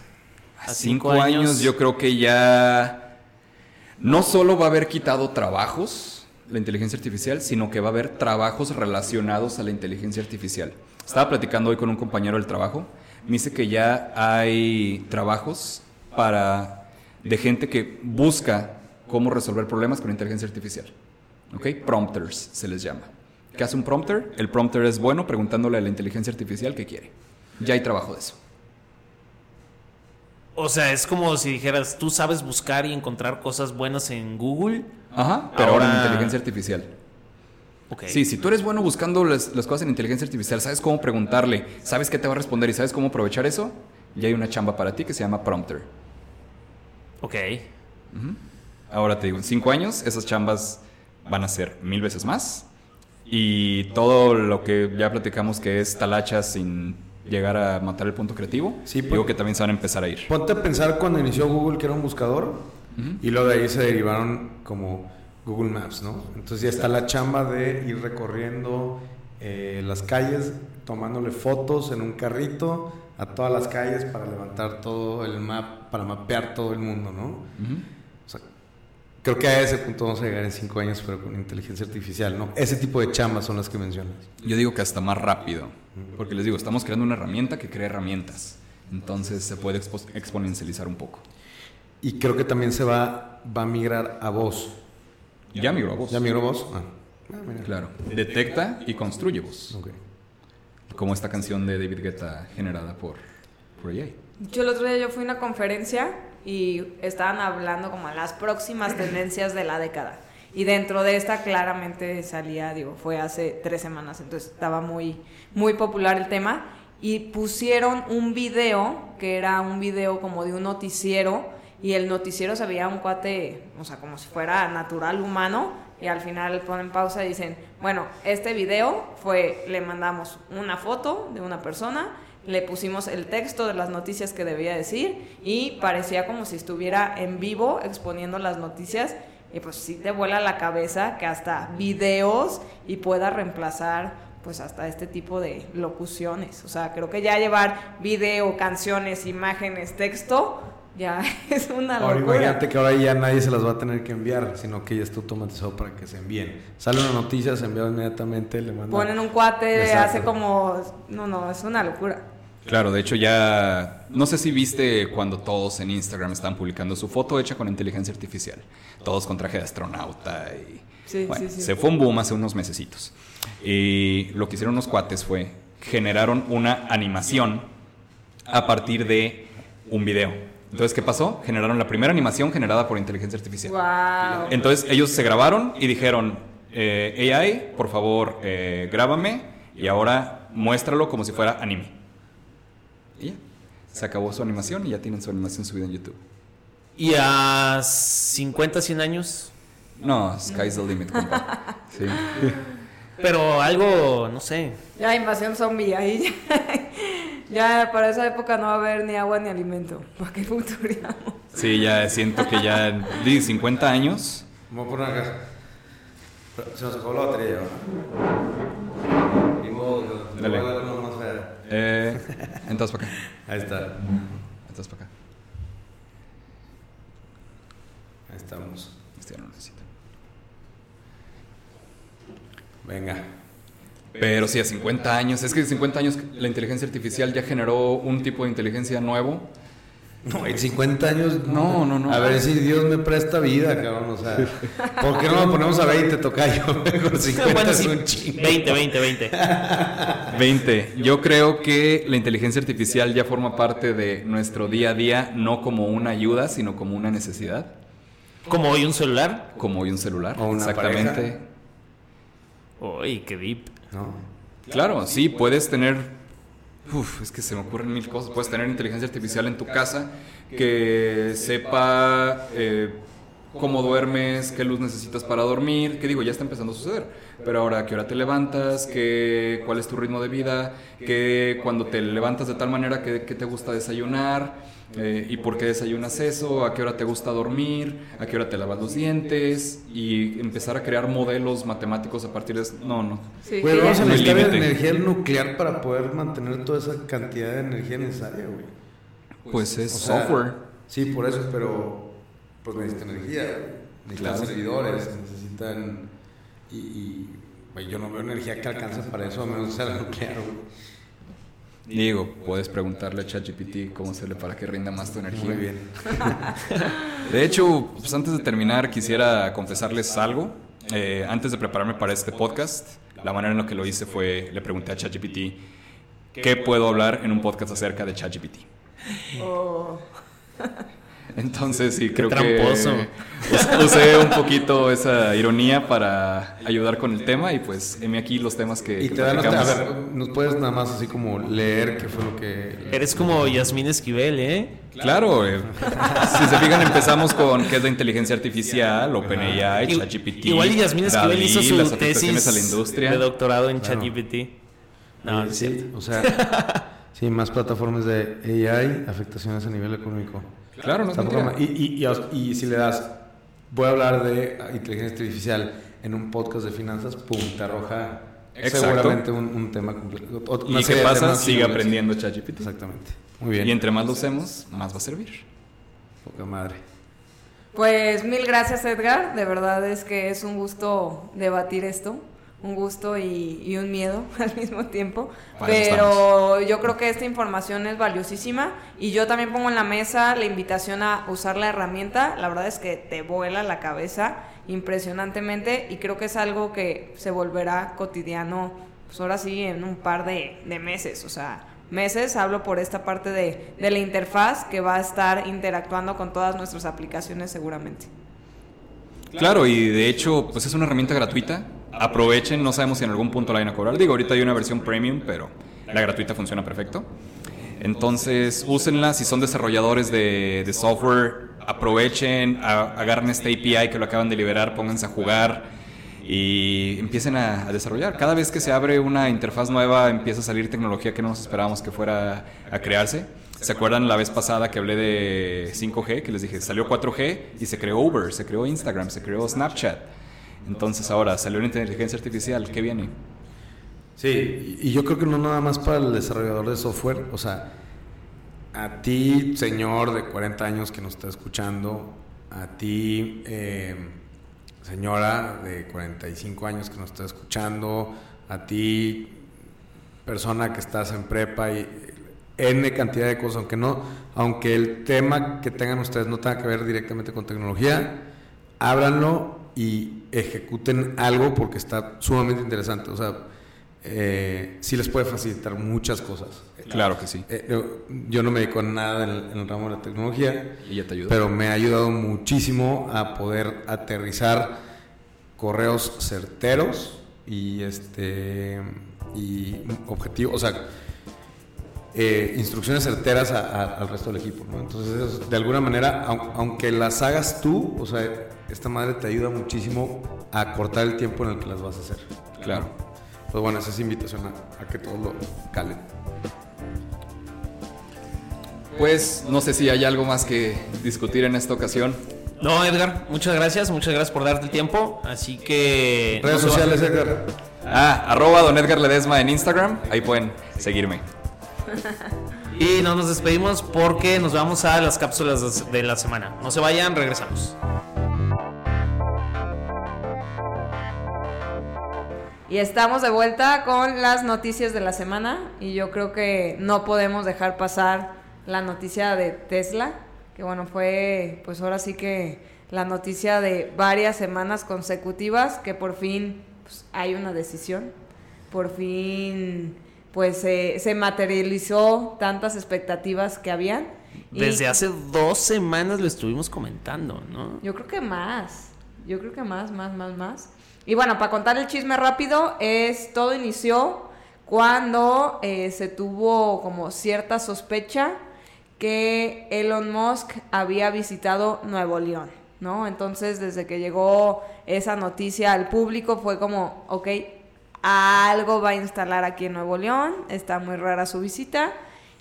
A cinco, cinco años, años yo creo que ya... No solo va a haber quitado trabajos la inteligencia artificial, sino que va a haber trabajos relacionados a la inteligencia artificial. Estaba platicando hoy con un compañero del trabajo, me dice que ya hay trabajos para de gente que busca cómo resolver problemas con inteligencia artificial. ¿Ok? Prompters se les llama. ¿Qué hace un prompter? El prompter es bueno preguntándole a la inteligencia artificial qué quiere. Ya hay trabajo de eso. O sea, es como si dijeras, tú sabes buscar y encontrar cosas buenas en Google. Ajá, pero ahora, ahora en inteligencia artificial. Okay. Sí, si tú eres bueno buscando las, las, cosas en inteligencia artificial, sabes cómo preguntarle, sabes qué te va a responder y sabes cómo aprovechar eso, ya hay una chamba para ti que se llama prompter. Ok. Uh -huh. Ahora te digo, en cinco años esas chambas van a ser mil veces más y todo lo que ya platicamos que es talachas sin llegar a matar el punto creativo, sí, digo que también se van a empezar a ir. Ponte a pensar cuando inició Google que era un buscador uh -huh. y luego de ahí se derivaron como Google Maps, ¿no? Entonces ya está la chamba de ir recorriendo eh, las calles, tomándole fotos en un carrito a todas las calles para levantar todo el map, para mapear todo el mundo, ¿no? Uh -huh. O sea, creo que a ese punto vamos a llegar en cinco años, pero con inteligencia artificial, ¿no? Ese tipo de chambas son las que mencionas. Yo digo que hasta más rápido, porque les digo, estamos creando una herramienta que crea herramientas, entonces se puede expo exponencializar un poco. Y creo que también se va, va a migrar a voz. Ya migró a voz. ¿Ya migró a voz? Ah. Ah, claro. Detecta y construye voz. Okay. Como esta canción de David Guetta generada por, por AI. Yo el otro día yo fui a una conferencia y estaban hablando como las próximas tendencias de la década. Y dentro de esta claramente salía, digo, fue hace tres semanas, entonces estaba muy, muy popular el tema. Y pusieron un video, que era un video como de un noticiero, y el noticiero se veía un cuate, o sea, como si fuera natural humano, y al final ponen pausa y dicen, bueno, este video fue, le mandamos una foto de una persona, le pusimos el texto de las noticias que debía decir y parecía como si estuviera en vivo exponiendo las noticias y pues sí te vuela la cabeza que hasta videos y pueda reemplazar pues hasta este tipo de locuciones. O sea, creo que ya llevar video, canciones, imágenes, texto, ya es una ahora, locura. Imagínate que ahora ya nadie se las va a tener que enviar, sino que ya está automatizado para que se envíen. Sale una noticia, se envía inmediatamente, le mandan. Ponen un cuate, Exacto. hace como. No, no, es una locura. Claro, de hecho ya. No sé si viste cuando todos en Instagram están publicando su foto hecha con inteligencia artificial. Todos con traje de astronauta y. Sí, bueno, sí, sí. Se fue un boom hace unos mesecitos. Y lo que hicieron unos cuates fue. Generaron una animación a partir de un video. Entonces, ¿qué pasó? Generaron la primera animación generada por inteligencia artificial. Wow. Entonces, ellos se grabaron y dijeron, eh, AI, por favor, eh, grábame y ahora muéstralo como si fuera anime. Y ya. Se acabó su animación y ya tienen su animación subida en YouTube. ¿Y a 50, 100 años? No, sky's the limit, compa. Sí. Pero algo, no sé. Ya invasión zombie ahí. Ya para esa época no va a haber ni agua ni alimento. ¿Para qué futuriamos? Sí, ya siento que ya en 50 años. Vamos por una casa. Se nos acabó la batería, ¿no? Ni modo, Dale. voy a dar una más fea. Eh, entonces para acá. Ahí está. Entonces para acá. Ahí estamos. Este ya no necesito. Venga. Pero sí, a 50 años. Es que a 50 años la inteligencia artificial ya generó un tipo de inteligencia nuevo. No, en 50 años. No, no, no. A ver si Dios me presta vida, cabrón. O sea, ¿por qué no nos ponemos a 20, tocayo? Con 50 Bueno, es un chingo. 20, 20, 20. 20. Yo creo que la inteligencia artificial ya forma parte de nuestro día a día, no como una ayuda, sino como una necesidad. Como hoy un celular. Como hoy un celular. O una Exactamente. pareja. Uy, qué deep. No. Claro, sí, puedes tener. Es que se me ocurren mil cosas. Puedes tener inteligencia artificial en tu casa que sepa eh, cómo duermes, qué luz necesitas para dormir. Que digo, ya está empezando a suceder. Pero ahora, ¿a qué hora te levantas? ¿Qué, ¿Cuál es tu ritmo de vida? ¿Qué, cuando te levantas de tal manera que, que te gusta desayunar? Eh, ¿Y por qué desayunas eso? ¿A qué hora te gusta dormir? ¿A qué hora te lavas los dientes? Y empezar a crear modelos matemáticos a partir de eso. No, no. Sí, Güey, vamos a. No necesitar energía nuclear para poder mantener toda esa cantidad de energía necesaria, güey. Pues es O sea, software. Sí, por eso, pero pues necesitan energía, necesitan Claro. servidores, necesitan y, y güey, yo no veo energía que alcance para eso a menos que sea la nuclear, güey. Digo, puedes preguntarle a ChatGPT cómo hacerle para que rinda más tu energía. Muy bien. De hecho, pues antes de terminar, quisiera confesarles algo. Eh, antes de prepararme para este podcast, la manera en la que lo hice fue, le pregunté a ChatGPT, ¿qué puedo hablar en un podcast acerca de ChatGPT? Oh. Entonces, sí, creo tramposo. que us- usé un poquito esa ironía para ayudar con el tema y pues, heme aquí los temas que, Y que te dan, a platicamos. ver, nos puedes nada más así como leer qué fue lo que Eres como Yasmín Esquivel, ¿eh? Claro, eh, si se fijan empezamos con qué es la inteligencia artificial, OpenAI, ChatGPT, Igual y Yasmín Esquivel DALL-E, hizo su tesis a la industria. de doctorado en Claro. ChatGPT. No, no es sí, cierto. o sea, sí, más plataformas de AI, afectaciones a nivel económico. Claro, no programa- y, y, y, y si le das, voy a hablar de inteligencia artificial en un podcast de finanzas, pum, te arroja Exacto. seguramente un, un tema completo. ¿Y qué pasa? Sigue aprendiendo ChatGPT. Exactamente. Muy bien. Y entre más lo usemos, más va a servir. Poca madre. Pues mil gracias Edgar, de verdad es que es un gusto debatir esto, un gusto y, y un miedo al mismo tiempo, Para pero yo creo que esta información es valiosísima y yo también pongo en la mesa la invitación a usar la herramienta, la verdad es que te vuela la cabeza impresionantemente y creo que es algo que se volverá cotidiano, pues ahora sí en un par de, de meses, o sea, meses, hablo por esta parte de, de la interfaz que va a estar interactuando con todas nuestras aplicaciones seguramente. Claro, y de hecho, pues es una herramienta gratuita. Aprovechen, no sabemos si en algún punto la vayan a cobrar. Digo, ahorita hay una versión premium, pero la gratuita funciona perfecto. Entonces, úsenla si son desarrolladores de, de software. Aprovechen, a- agarren este API que lo acaban de liberar, pónganse a jugar y empiecen a, a desarrollar. Cada vez que se abre una interfaz nueva, empieza a salir tecnología que no nos esperábamos que fuera a crearse. ¿Se acuerdan la vez pasada que hablé de 5G? Que les dije, salió 4G y se creó Uber, se creó Instagram, se creó Snapchat. Entonces ahora salió la inteligencia artificial, ¿qué viene? Sí, y y yo creo que no nada más para el desarrollador de software, o sea, a ti, señor de 40 años que nos está escuchando, a ti, eh, señora de 45 años que nos está escuchando, a ti, persona que estás en prepa y N cantidad de cosas, aunque no, aunque el tema que tengan ustedes no tenga que ver directamente con tecnología, ábranlo y ejecuten algo porque está sumamente interesante. O sea, eh, sí les puede facilitar muchas cosas. Claro que sí. Eh, yo- yo no me dedico a nada en el, en el ramo de la tecnología, Y ya te ayuda. pero me ha ayudado muchísimo a poder aterrizar correos certeros y este y objetivos, o sea, eh, instrucciones certeras a- a- al resto del equipo. ¿no? Entonces, de alguna manera, au- aunque las hagas tú, o sea, esta madre te ayuda muchísimo a cortar el tiempo en el que las vas a hacer. Claro. Pues bueno, esa es invitación a, a que todos lo calen. Pues no sé si hay algo más que discutir en esta ocasión. No, Edgar, muchas gracias, muchas gracias por darte el tiempo. Así que. Redes no sociales, Edgar. Ah, arroba don Edgar Ledesma en Instagram. Ahí pueden seguirme. Y no nos despedimos porque nos vamos a las cápsulas de la semana. No se vayan, regresamos. Y estamos de vuelta con las noticias de la semana y yo creo que no podemos dejar pasar la noticia de Tesla, que bueno, fue pues ahora sí que la noticia de varias semanas consecutivas que por fin pues, hay una decisión, por fin pues se materializó tantas expectativas que habían. Desde hace dos semanas lo estuvimos comentando, ¿no? Yo creo que más, yo creo que más, más, más, más. Y bueno, para contar el chisme rápido, es todo inició cuando eh, se tuvo como cierta sospecha que Elon Musk había visitado Nuevo León, ¿no? Entonces, desde que llegó esa noticia al público, fue como, ok, algo va a instalar aquí en Nuevo León, está muy rara su visita.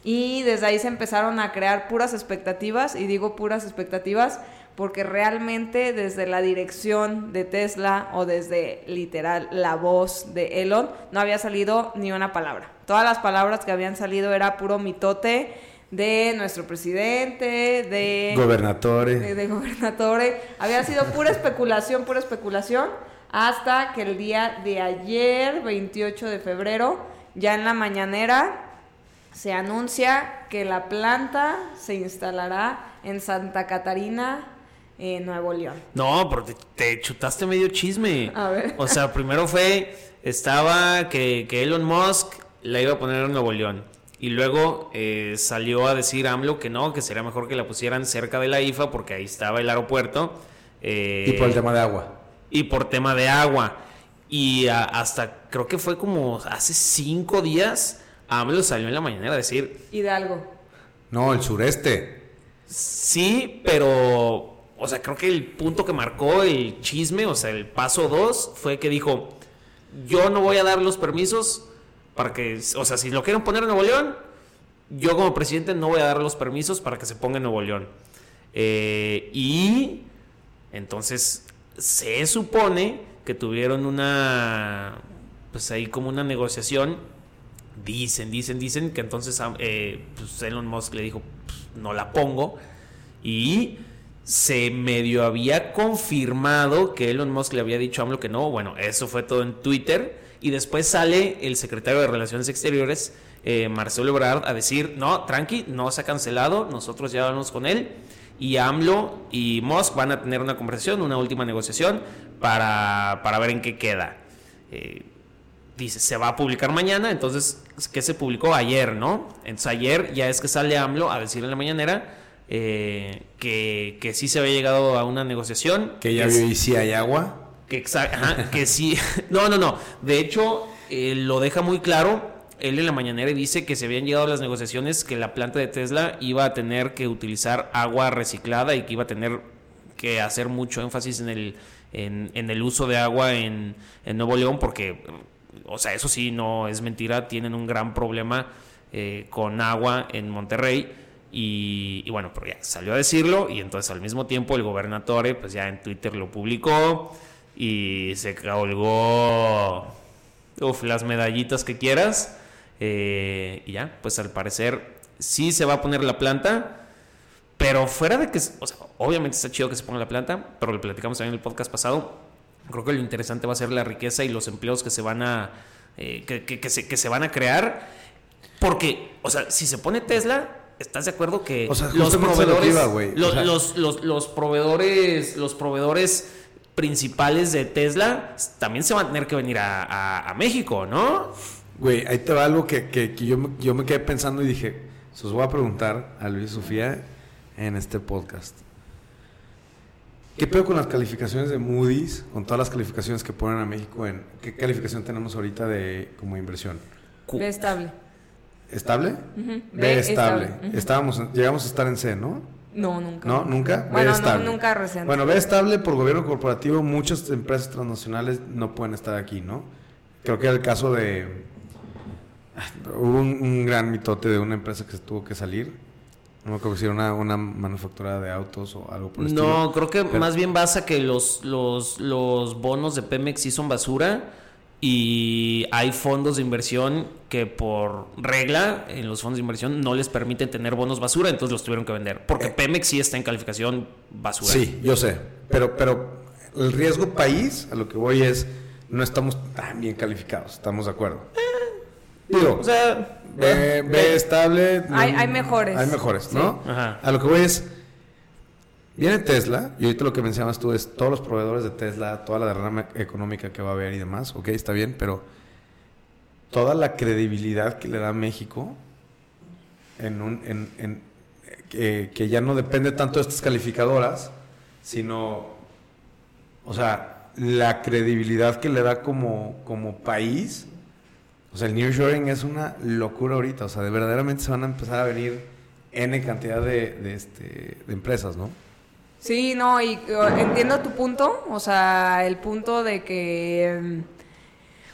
Y desde ahí se empezaron a crear puras expectativas, y digo puras expectativas porque realmente desde la dirección de Tesla o desde literal la voz de Elon no había salido ni una palabra. Todas las palabras que habían salido era puro mitote de nuestro presidente, de gobernatore, de, de gobernatore. Había sido pura especulación, pura especulación, hasta que el día de ayer, 28 de febrero, ya en la mañanera se anuncia que la planta se instalará en Santa Catarina, en Nuevo León. No, porque te chutaste medio chisme. A ver. O sea, primero fue, estaba que, Elon Musk la iba a poner en Nuevo León. Y luego eh, salió a decir AMLO que no, que sería mejor que la pusieran cerca de la IFA porque ahí estaba el aeropuerto. Eh, y por el tema de agua. Y por tema de agua. Y hasta creo que fue como hace cinco días, AMLO salió en la mañana a decir... Hidalgo. No, el sureste. Sí, pero o sea, creo que el punto que marcó el chisme, o sea, el paso 2, fue que dijo, yo no voy a dar los permisos para que, o sea, si lo quieren poner en Nuevo León, yo como presidente no voy a dar los permisos para que se ponga en Nuevo León. Eh, y entonces se supone que tuvieron una, pues ahí como una negociación. Dicen, dicen, dicen que entonces eh, pues Elon Musk le dijo, pues, no la pongo. Y se medio había confirmado que Elon Musk le había dicho a AMLO que no. Bueno, eso fue todo en Twitter. Y después sale el secretario de Relaciones Exteriores, eh, Marcelo Ebrard, a decir, no, tranqui, no se ha cancelado, nosotros ya vamos con él. Y AMLO y Musk van a tener una conversación, una última negociación para, para ver en qué queda. Eh, dice, se va a publicar mañana, entonces, ¿qué se publicó ayer, no? Entonces ayer ya es que sale AMLO a decir en la mañanera eh, que, que, sí se había llegado a una negociación. Que ya vio y si hay agua. Que, que sí. No, no, no. De hecho, eh, lo deja muy claro. Él en la mañanera dice que se habían llegado las negociaciones que la planta de Tesla iba a tener que utilizar agua reciclada y que iba a tener que hacer mucho énfasis en el, en, el uso de agua en, Nuevo León porque, o sea, eso sí, no es mentira, tienen un gran problema eh, con agua en Monterrey y, bueno, pero ya salió a decirlo y entonces al mismo tiempo el gobernatore pues ya en Twitter lo publicó y se colgó uf, las medallitas que quieras eh, y ya, pues al parecer sí se va a poner la planta, pero fuera de que, o sea, obviamente está chido que se ponga la planta, pero lo platicamos también en el podcast pasado, creo que lo interesante va a ser la riqueza y los empleos que se van a, eh, que, que, se, que se van a crear, porque, o sea, si se pone Tesla ¿Estás de acuerdo que los proveedores, los, los, los, proveedores, los proveedores principales de Tesla también se van a tener que venir a, México, ¿no? Güey, ahí te va algo que, que, yo, yo, me quedé pensando y dije, se os voy a preguntar a Luis y Sofía en este podcast. ¿Qué pedo con las calificaciones de Moody's, con todas las calificaciones que ponen a México en... ¿Qué calificación tenemos ahorita de como inversión? estable. ¿Estable? B, estable. Estábamos, llegamos a estar en C, ¿no? No, nunca. ¿No? ¿Nunca? Bueno, no, nunca recién. Bueno, B estable por gobierno corporativo, muchas empresas transnacionales no pueden estar aquí, ¿no? Creo que era el caso de... Hubo un, gran mitote de una empresa que se tuvo que salir. No me acuerdo si era una, una manufacturada de autos o algo por el no, estilo. No, creo que más bien basa que los, los, los bonos de Pemex sí son basura y hay fondos de inversión que por regla en los fondos de inversión no les permiten tener bonos basura, entonces los tuvieron que vender. Porque eh. Pemex sí está en calificación basura. Sí, yo sé. Pero, pero el riesgo país, a lo que voy es, no estamos tan bien calificados, estamos de acuerdo. Digo, O sea, B, B estable. Hay- hay mejores. Hay mejores, ¿no? Ajá. A lo que voy es. Viene Tesla, y ahorita lo que mencionabas tú es todos los proveedores de Tesla, toda la derrama económica que va a haber y demás, ok, está bien, pero toda la credibilidad que le da México en un, en, en- que, que ya no depende tanto de estas calificadoras, sino, o sea, la credibilidad que le da como, como país. O sea, el nearshoring es una locura ahorita. O sea, de verdaderamente se van a empezar a venir N cantidad de, de, este, de empresas, ¿no? Sí, no, y entiendo tu punto, o sea, el punto de que mm,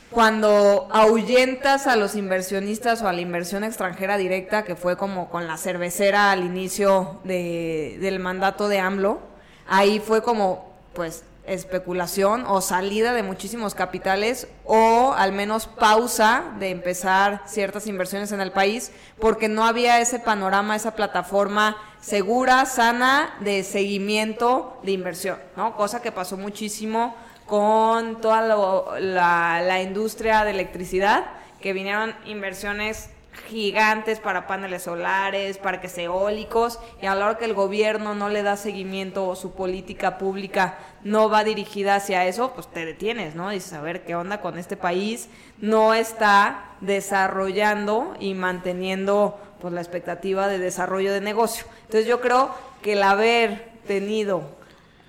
cuando ahuyentas a los inversionistas o a la inversión extranjera directa, que fue como con la cervecera al inicio de- del mandato de AMLO, ahí fue como, pues, especulación o salida de muchísimos capitales o al menos pausa de empezar ciertas inversiones en el país porque no había ese panorama, esa plataforma segura, sana de seguimiento de inversión, ¿no? Cosa que pasó muchísimo con toda lo- la, la industria de electricidad, que vinieron inversiones gigantes para paneles solares, parques eólicos, y a la hora que el gobierno no le da seguimiento o su política pública no va dirigida hacia eso, pues te detienes, ¿no? Dices, a ver, ¿qué onda con este país? No está desarrollando y manteniendo pues la expectativa de desarrollo de negocio. Entonces yo creo que el haber tenido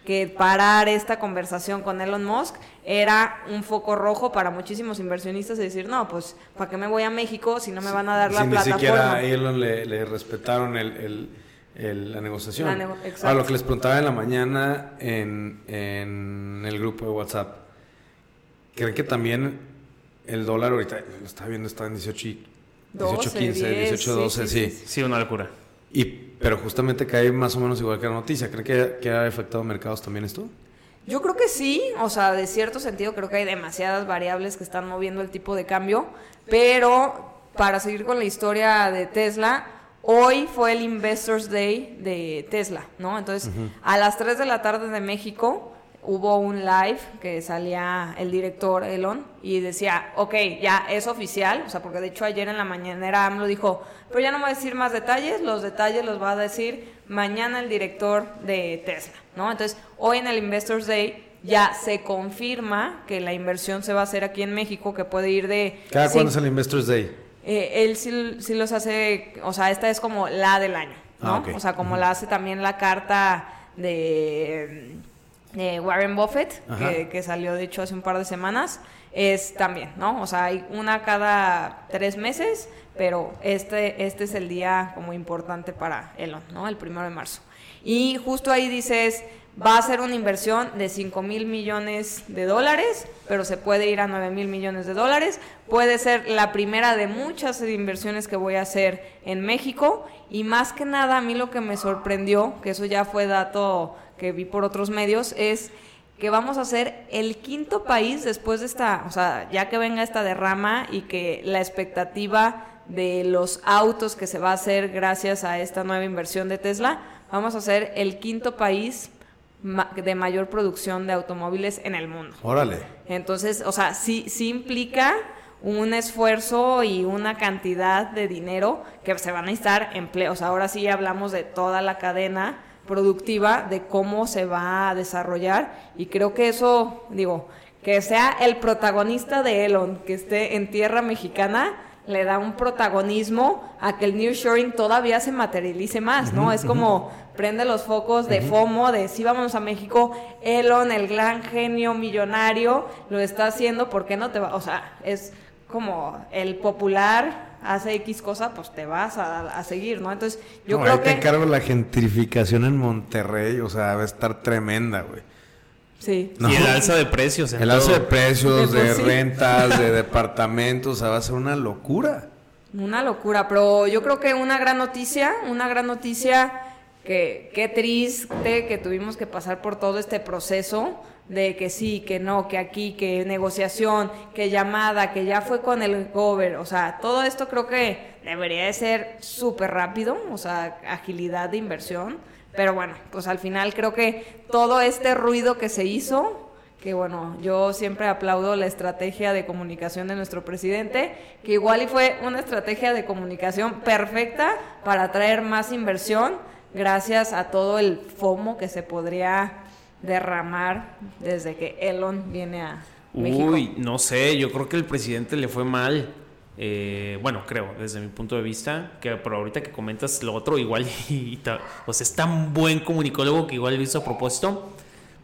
que parar esta conversación con Elon Musk era un foco rojo para muchísimos inversionistas de decir, no, pues, ¿para qué me voy a México si no me van a dar la Si ni plataforma? siquiera a Elon le, le respetaron el, el- el- la negociación. La nego- exacto. Ahora, lo que les preguntaba en la mañana en, en el grupo de WhatsApp, ¿creen que también el dólar ahorita, lo estaba viendo, está en 18, y- 18 12, 15, 10, 18, sí, 12, sí, sí. sí, sí, una locura. Y, pero justamente cae más o menos igual que la noticia. ¿Creen que, que ha afectado mercados también esto? Yo creo que sí, o sea, de cierto sentido creo que hay demasiadas variables que están moviendo el tipo de cambio, pero para seguir con la historia de Tesla, hoy fue el Investors Day de Tesla, ¿no? Entonces, a las 3 de la tarde de México hubo un live que salía el director Elon y decía, ok, ya es oficial, o sea, porque de hecho ayer en la mañanera AMLO dijo, pero ya no voy a decir más detalles, los detalles los va a decir mañana el director de Tesla, ¿no? Entonces, hoy en el Investors Day ya se confirma que la inversión se va a hacer aquí en México, que puede ir de... ¿Cada cuándo es el Investors Day? eh, él sí, sí los hace, o sea, esta es como la del año, ¿no? Ah. O sea, como la hace también la carta de, de Warren Buffett, que salió de hecho hace un par de semanas, es también, ¿no? O sea, hay una cada tres meses, pero este, este es el día como importante para Elon, ¿no? El primero de marzo. Y justo ahí dices, va a ser una inversión de 5 mil millones de dólares, pero se puede ir a 9 mil millones de dólares. Puede ser la primera de muchas inversiones que voy a hacer en México. Y más que nada, a mí lo que me sorprendió, que eso ya fue dato que vi por otros medios, es que vamos a ser el quinto país después de esta, o sea, ya que venga esta derrama y que la expectativa de los autos que se va a hacer gracias a esta nueva inversión de Tesla, vamos a ser el quinto país de mayor producción de automóviles en el mundo. Órale. Entonces, o sea, sí, sí implica un esfuerzo y una cantidad de dinero que se van a necesitar empleos. Ahora sí hablamos de toda la cadena productiva, de cómo se va a desarrollar y creo que eso, digo, que sea el protagonista de Elon, que esté en tierra mexicana, le da un protagonismo a que el nearshoring todavía se materialice más, ¿no? es como prende los focos de FOMO, de sí vámonos a México, Elon, el gran genio millonario, lo está haciendo, ¿por qué no te va? O sea, es como el popular hace X cosa, pues te vas a, a seguir, ¿no? Entonces, yo No, creo ahí te que... encargo la gentrificación en Monterrey, o sea, va a estar tremenda, güey. Sí. No. Y el alza de precios. en El alza de precios, De de, por sí. rentas, de departamentos, o sea, va a ser una locura. Una locura, pero yo creo que una gran noticia, una gran noticia que qué triste que tuvimos que pasar por todo este proceso de que sí, que no, que aquí, que negociación, que llamada, que ya fue con el gober, o sea, todo esto creo que debería de ser súper rápido, o sea, agilidad de inversión, pero bueno, pues al final creo que todo este ruido que se hizo, que bueno, yo siempre aplaudo la estrategia de comunicación de nuestro presidente, que igual y fue una estrategia de comunicación perfecta para atraer más inversión gracias a todo el FOMO que se podría derramar desde que Elon viene a México. Uy, no sé, yo creo que el presidente le fue mal. Eh, bueno, creo, desde mi punto de vista, que pero ahorita que comentas lo otro, igual, o sea, es tan buen comunicólogo que igual lo hizo a propósito,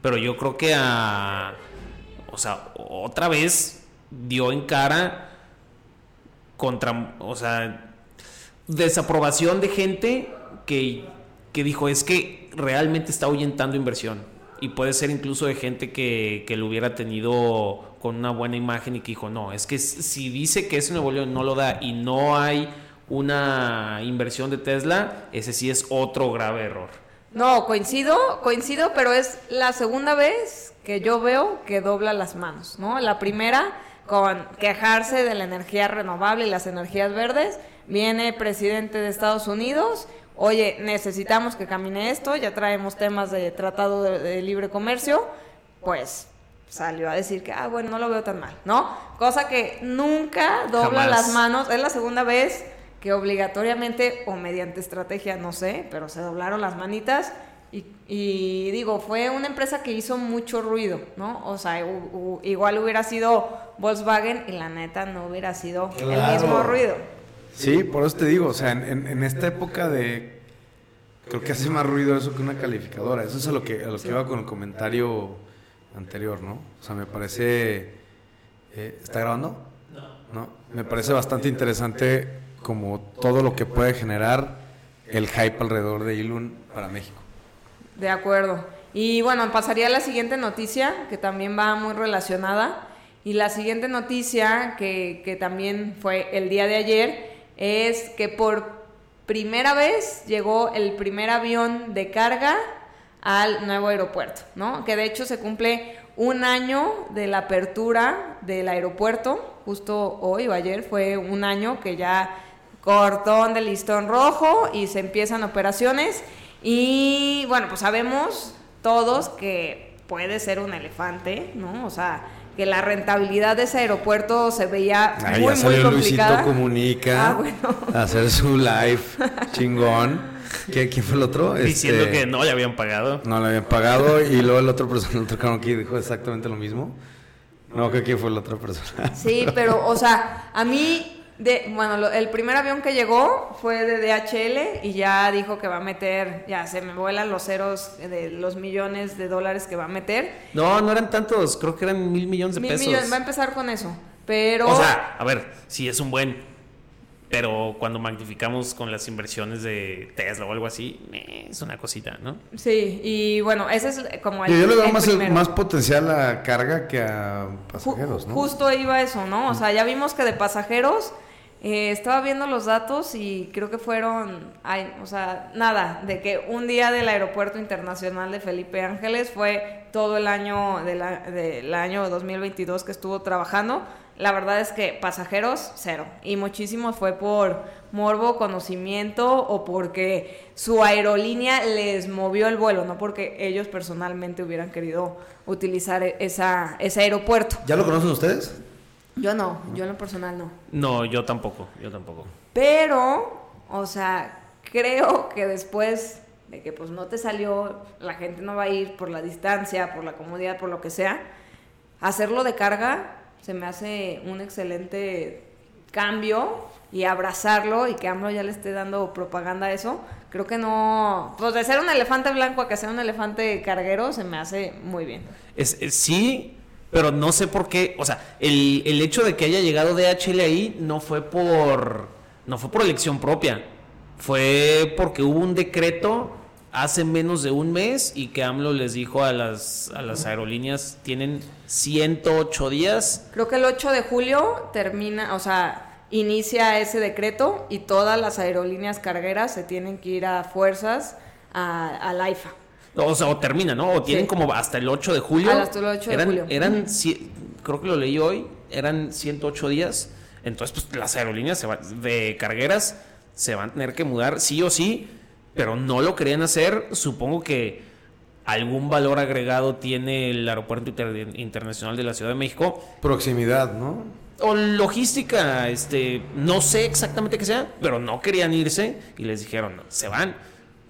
pero yo creo que a, o sea, otra vez dio en cara contra, o sea, desaprobación de gente que, que dijo, es que realmente está ahuyentando inversión y puede ser incluso de gente que, que lo hubiera tenido con una buena imagen y que dijo, no, es que si dice que ese Nuevo León no lo da y no hay una inversión de Tesla, ese sí es otro grave error. No, coincido, coincido, pero es la segunda vez que yo veo que dobla las manos, ¿no? La primera con quejarse de la energía renovable y las energías verdes, viene presidente de Estados Unidos, oye, necesitamos que camine esto, ya traemos temas de tratado de, libre comercio, pues salió a decir que, ah, bueno, no lo veo tan mal, ¿no? Cosa que nunca dobla las manos, es la segunda vez que obligatoriamente o mediante estrategia, no sé, pero se doblaron las manitas y, digo, fue una empresa que hizo mucho ruido, ¿no? O sea, igual hubiera sido Volkswagen y la neta no hubiera sido el mismo ruido. Sí, por eso te digo, o sea, en, esta época de... Creo que hace más ruido eso que una calificadora. Eso es a lo que, a lo que iba con el comentario anterior, ¿no? O sea, me parece... Eh, ¿Está grabando? No. No. Me parece bastante interesante como todo lo que puede generar el hype alrededor de Ilun para México. De acuerdo. Y bueno, pasaría a la siguiente noticia, que también va muy relacionada. Y la siguiente noticia, que, que también fue el día de ayer, es que por primera vez llegó el primer avión de carga al nuevo aeropuerto, ¿no? Que de hecho se cumple un año de la apertura del aeropuerto, justo hoy o ayer fue un año que ya cortón de listón rojo y se empiezan operaciones y bueno, pues sabemos todos que puede ser un elefante, ¿no? O sea, que la rentabilidad de ese aeropuerto se veía muy, muy complicada. Luisito Comunica ah, bueno. hacer su live chingón. ¿Quién fue el otro? Diciendo este, que no le habían pagado. No le habían pagado y luego el otro persona, el otro aquí dijo exactamente lo mismo. No, que quién fue la otra persona. Sí, pero, o sea, a mí de, bueno, el primer avión que llegó fue de DHL y ya dijo que va a meter, ya se me vuelan los ceros de los millones de dólares que va a meter. No, no eran tantos, creo que eran mil millones de mil pesos. Millones, va a empezar con eso, pero... O sea, a ver, si es un buen... Pero cuando magnificamos con las inversiones de Tesla o algo así, es una cosita, ¿no? Sí, y bueno, ese es como el. Yo, le veo más, más, potencial a carga que a pasajeros, ¿no? Justo iba eso, ¿no? O sea, ya vimos que de pasajeros eh, estaba viendo los datos y creo que fueron, ay, o sea, nada, de que un día del Aeropuerto Internacional de Felipe Ángeles fue todo el año de del año 2022 que estuvo trabajando. La verdad es que pasajeros, cero. Y muchísimo fue por morbo, conocimiento o porque su aerolínea les movió el vuelo, no porque ellos personalmente hubieran querido utilizar esa, ese aeropuerto. ¿Ya lo conocen ustedes? Yo no, yo en lo personal no. No, yo tampoco, yo tampoco. Pero, o sea, creo que después de que pues no te salió, la gente no va a ir por la distancia, por la comodidad, por lo que sea, hacerlo de carga se me hace un excelente cambio y abrazarlo y que AMLO ya le esté dando propaganda a eso, creo que no, pues de ser un elefante blanco a que sea un elefante carguero se me hace muy bien. Es, es sí, pero no sé por qué, o sea, el, el hecho de que haya llegado DHL ahí no fue por no fue por elección propia. Fue porque hubo un decreto hace menos de un mes y que AMLO les dijo a las, a las aerolíneas tienen 108 días. Creo que el 8 de julio termina, o sea, inicia ese decreto y todas las aerolíneas cargueras se tienen que ir a fuerzas al AIFA. O sea, o termina, ¿no? O tienen como hasta el 8 de julio. hasta el 8 de eran, julio. Eran, creo que lo leí hoy, eran 108 días. Entonces, pues las aerolíneas se de cargueras se van a tener que mudar sí o sí, pero no lo querían hacer. Supongo que algún valor agregado tiene el Aeropuerto Inter- Internacional de la Ciudad de México. Proximidad, ¿no? O logística, este, no sé exactamente qué sea, pero no querían irse y les dijeron, se van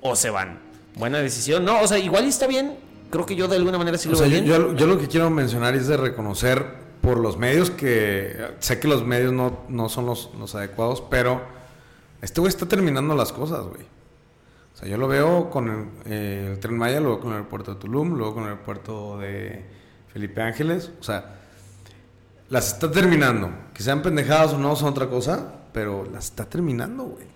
o se van. Buena decisión. No, o sea, igual está bien. Creo que yo de alguna manera sí O lo sea, veo yo, yo- yo lo que quiero mencionar es de reconocer por los medios que sé que los medios no, no son los, los adecuados, pero este güey está terminando las cosas, güey. O sea, yo lo veo con el, eh, Tren Maya, luego con el aeropuerto de Tulum, luego con el aeropuerto de Felipe Ángeles. O sea, las está terminando. Que sean pendejadas o no son otra cosa, pero las está terminando, güey.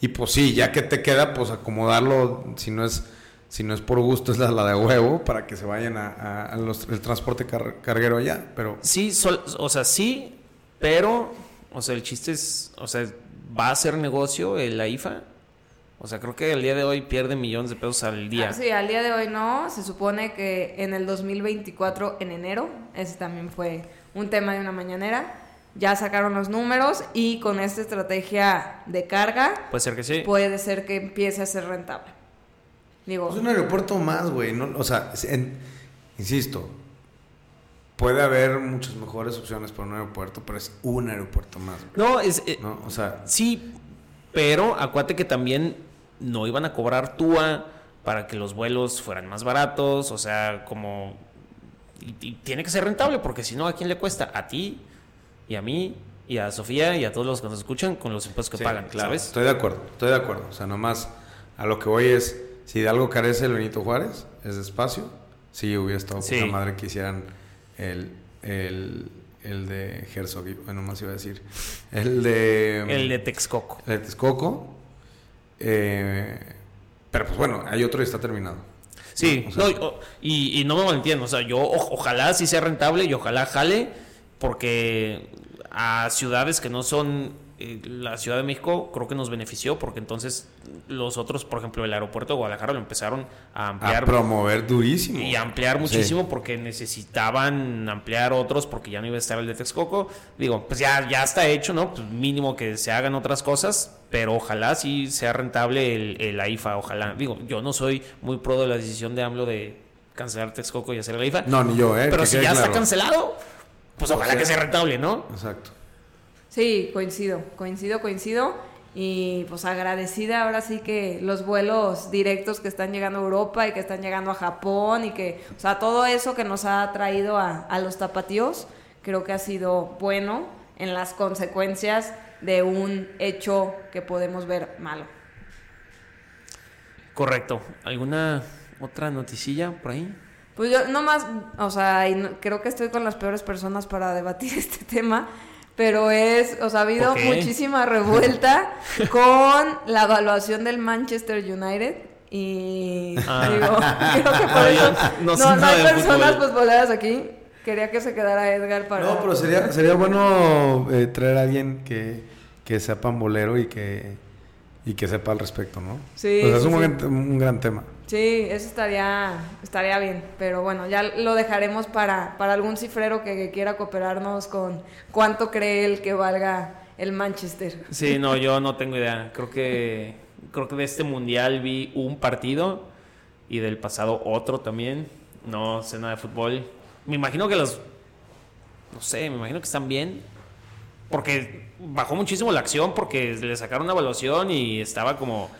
Y pues sí, ya que te queda, pues acomodarlo, si no es, si no es por gusto, es la, de huevo, para que se vayan a, el transporte car- carguero allá. Pero Sí, sol- o sea, sí, pero, o sea, el chiste es, o sea, va a ser negocio el la IFA. O sea, creo que el día de hoy pierde millones de pesos al día. Ah, sí, al día de hoy no. Se supone que en el 2024, en enero, ese también fue un tema de una mañanera. Ya sacaron los números y con esta estrategia de carga Puede ser que sí. puede ser que empiece a ser rentable. Digo, es un aeropuerto más, güey. No, o sea, en- insisto, puede haber muchas mejores opciones para un aeropuerto, pero es un aeropuerto más, güey, No, es, eh, ¿no? O sea, sí, pero acuérdate que también no iban a cobrar TUA para que los vuelos fueran más baratos, o sea, como... Y, y tiene que ser rentable, porque si no, ¿a quién le cuesta? A ti y a mí y a Sofía y a todos los que nos escuchan con los impuestos que Sí, pagan, claro, ¿sabes? Estoy de acuerdo, estoy de acuerdo. O sea, nomás a lo que voy es, si de algo carece el Benito Juárez, es de espacio. Sí, hubiera estado Sí. poca madre que hicieran el, el, el de Herzog, bueno, más iba a decir. El de... El de Texcoco. el de Texcoco. Eh, pero pues bueno, hay otro y está terminado. Sí, O sea, no, y- o- y, y no me malentiendo, o sea, yo o- ojalá sí sea rentable y ojalá jale, porque a ciudades que no son eh, la Ciudad de México creo que nos benefició, porque entonces los otros, por ejemplo, el aeropuerto de Guadalajara lo empezaron a a ampliar promover durísimo. y ampliar Sí. muchísimo porque necesitaban ampliar otros porque ya no iba a estar el de Texcoco. Digo, pues ya, ya está hecho, ¿no? Pues mínimo que se hagan otras cosas, pero ojalá sí sea rentable el, el AIFA, ojalá. Digo, yo no soy muy pro de la decisión de AMLO de cancelar Texcoco y hacer el AIFA, No, ni yo, ¿eh? pero que si ya está cancelado, pues ojalá sea- que sea rentable, ¿no? Exacto. Sí, coincido, coincido, coincido. Y pues agradecida ahora sí que los vuelos directos que están llegando a Europa y que están llegando a Japón y que, o sea, todo eso que nos ha traído a, a los tapatíos, creo que ha sido bueno en las consecuencias de un hecho que podemos ver malo. Correcto. ¿Alguna otra noticilla por ahí? Pues yo nomás, o sea, y no- creo que estoy con las peores personas para debatir este tema, pero es, o sea, ha habido muchísima revuelta con la evaluación del Manchester United y Ah. digo, creo que por No, eso no hay personas futboleras aquí. Quería que se quedara Edgar para... No, pero sería, sería bueno eh, traer a alguien que, que sea pambolero y que, y que sepa al respecto, ¿no? Sí, es sí, un, sí. gran, un gran tema. Sí, eso estaría, estaría bien, pero bueno, ya lo dejaremos para, para algún cifrero que, quiera cooperarnos con cuánto cree él que valga el Manchester. Sí, no, yo no tengo idea. Creo que creo que de este mundial vi un partido y del pasado otro también. No sé nada de fútbol. Me imagino que los no sé, me imagino que están bien porque bajó muchísimo la acción porque le sacaron una evaluación y estaba como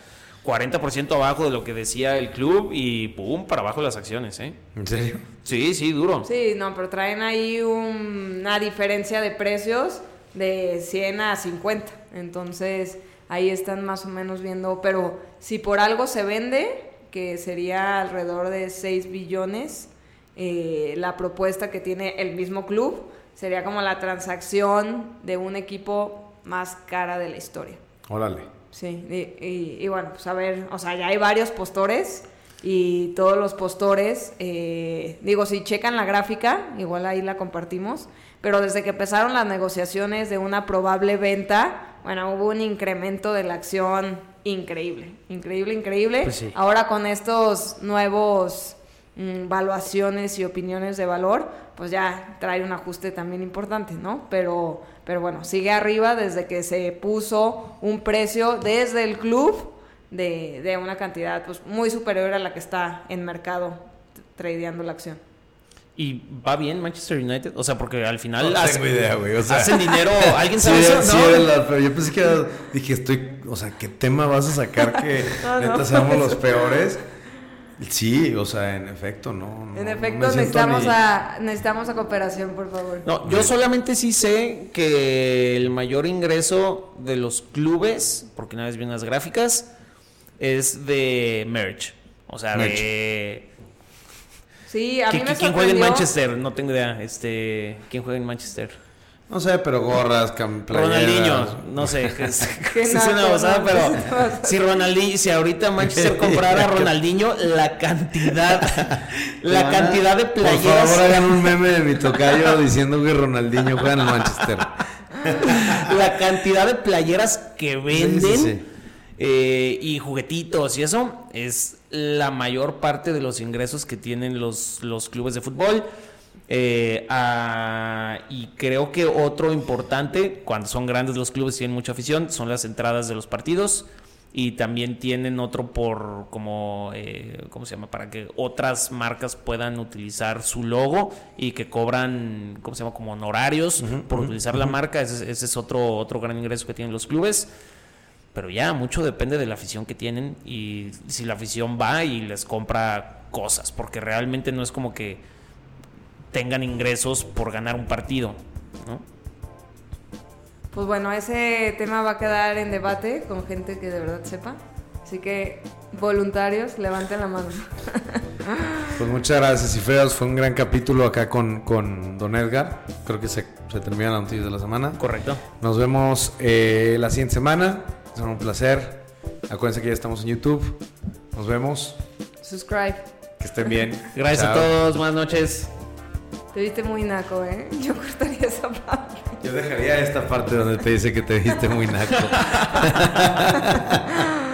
40% abajo de lo que decía el club y pum, para abajo las acciones, ¿eh? ¿En serio? Sí, sí, duro. Sí, no, pero traen ahí un- una diferencia de precios de 100 a 50. Entonces, ahí están más o menos viendo, pero si por algo se vende, que sería alrededor de 6 billones, eh, la propuesta que tiene el mismo club sería como la transacción de un equipo más cara de la historia. Órale. Sí, y, y- y bueno, pues a ver, o sea, ya hay varios postores y todos los postores, eh, digo, si checan la gráfica, igual ahí la compartimos, pero desde que empezaron las negociaciones de una probable venta, bueno, hubo un incremento de la acción increíble, increíble, increíble. Pues sí. Ahora con estos nuevos mm, valuaciones y opiniones de valor, pues ya trae un ajuste también importante, ¿no? Pero, pero bueno, sigue arriba desde que se puso un precio desde el club de, de una cantidad pues muy superior a la que está en mercado tradeando la acción. ¿Y va bien Manchester United? O sea, porque al final No hacen, tengo idea, güey. O sea, hacen dinero. ¿Alguien Sí, sabe eso? sí, ¿No? la- pero yo pensé que dije, estoy, o sea, ¿qué tema vas a sacar que No, no. neta seamos los peores? Sí, o sea, en efecto, no. no, En no efecto, necesitamos, ni- a, necesitamos a cooperación, por favor. No, yo solamente sí sé que el mayor ingreso de los clubes, porque una vez vi unas gráficas, es de merch. O sea, Merch. de... Sí, a mí ¿Qui- me qui- ¿Quién juega en Manchester? No tengo idea. Este, ¿Quién juega en Manchester? No sé, pero gorras, playeras. Ronaldinho, no sé. Es, Qué es una ¿no? pero si Ronaldinho, si ahorita Manchester comprara a Ronaldinho, la cantidad, la cantidad de Por favor, playeras, hagan un meme de mi tocayo diciendo que Ronaldinho juega en el Manchester. la cantidad de playeras que venden Sí, sí, sí. eh, y juguetitos y eso es la mayor parte de los ingresos que tienen los, los clubes de fútbol. Eh, ah, y creo que otro importante, cuando son grandes los clubes y tienen mucha afición, son las entradas de los partidos. Y también tienen otro por como, eh, ¿cómo se llama? Para que otras marcas puedan utilizar su logo y que cobran, ¿cómo se llama? Como honorarios por utilizar la marca. Ese, ese es otro, otro gran ingreso que tienen los clubes. Pero ya, mucho depende de la afición que tienen y si la afición va y les compra cosas, porque realmente no es como que tengan ingresos por ganar un partido, ¿no? Pues bueno, ese tema va a quedar en debate con gente que de verdad sepa. Así que, voluntarios, levanten la mano. Pues muchas gracias y feos. Fue un gran capítulo acá con, con Don Edgar. Creo que se, se termina la noticia de la semana. Correcto. Nos vemos eh, la siguiente semana. Será un placer. Acuérdense que ya estamos en YouTube. Nos vemos. Subscribe. Que estén bien. Gracias a todos, buenas noches. Te viste muy naco, ¿eh? Yo cortaría esa parte. Yo dejaría esta parte donde te dice que te viste muy naco.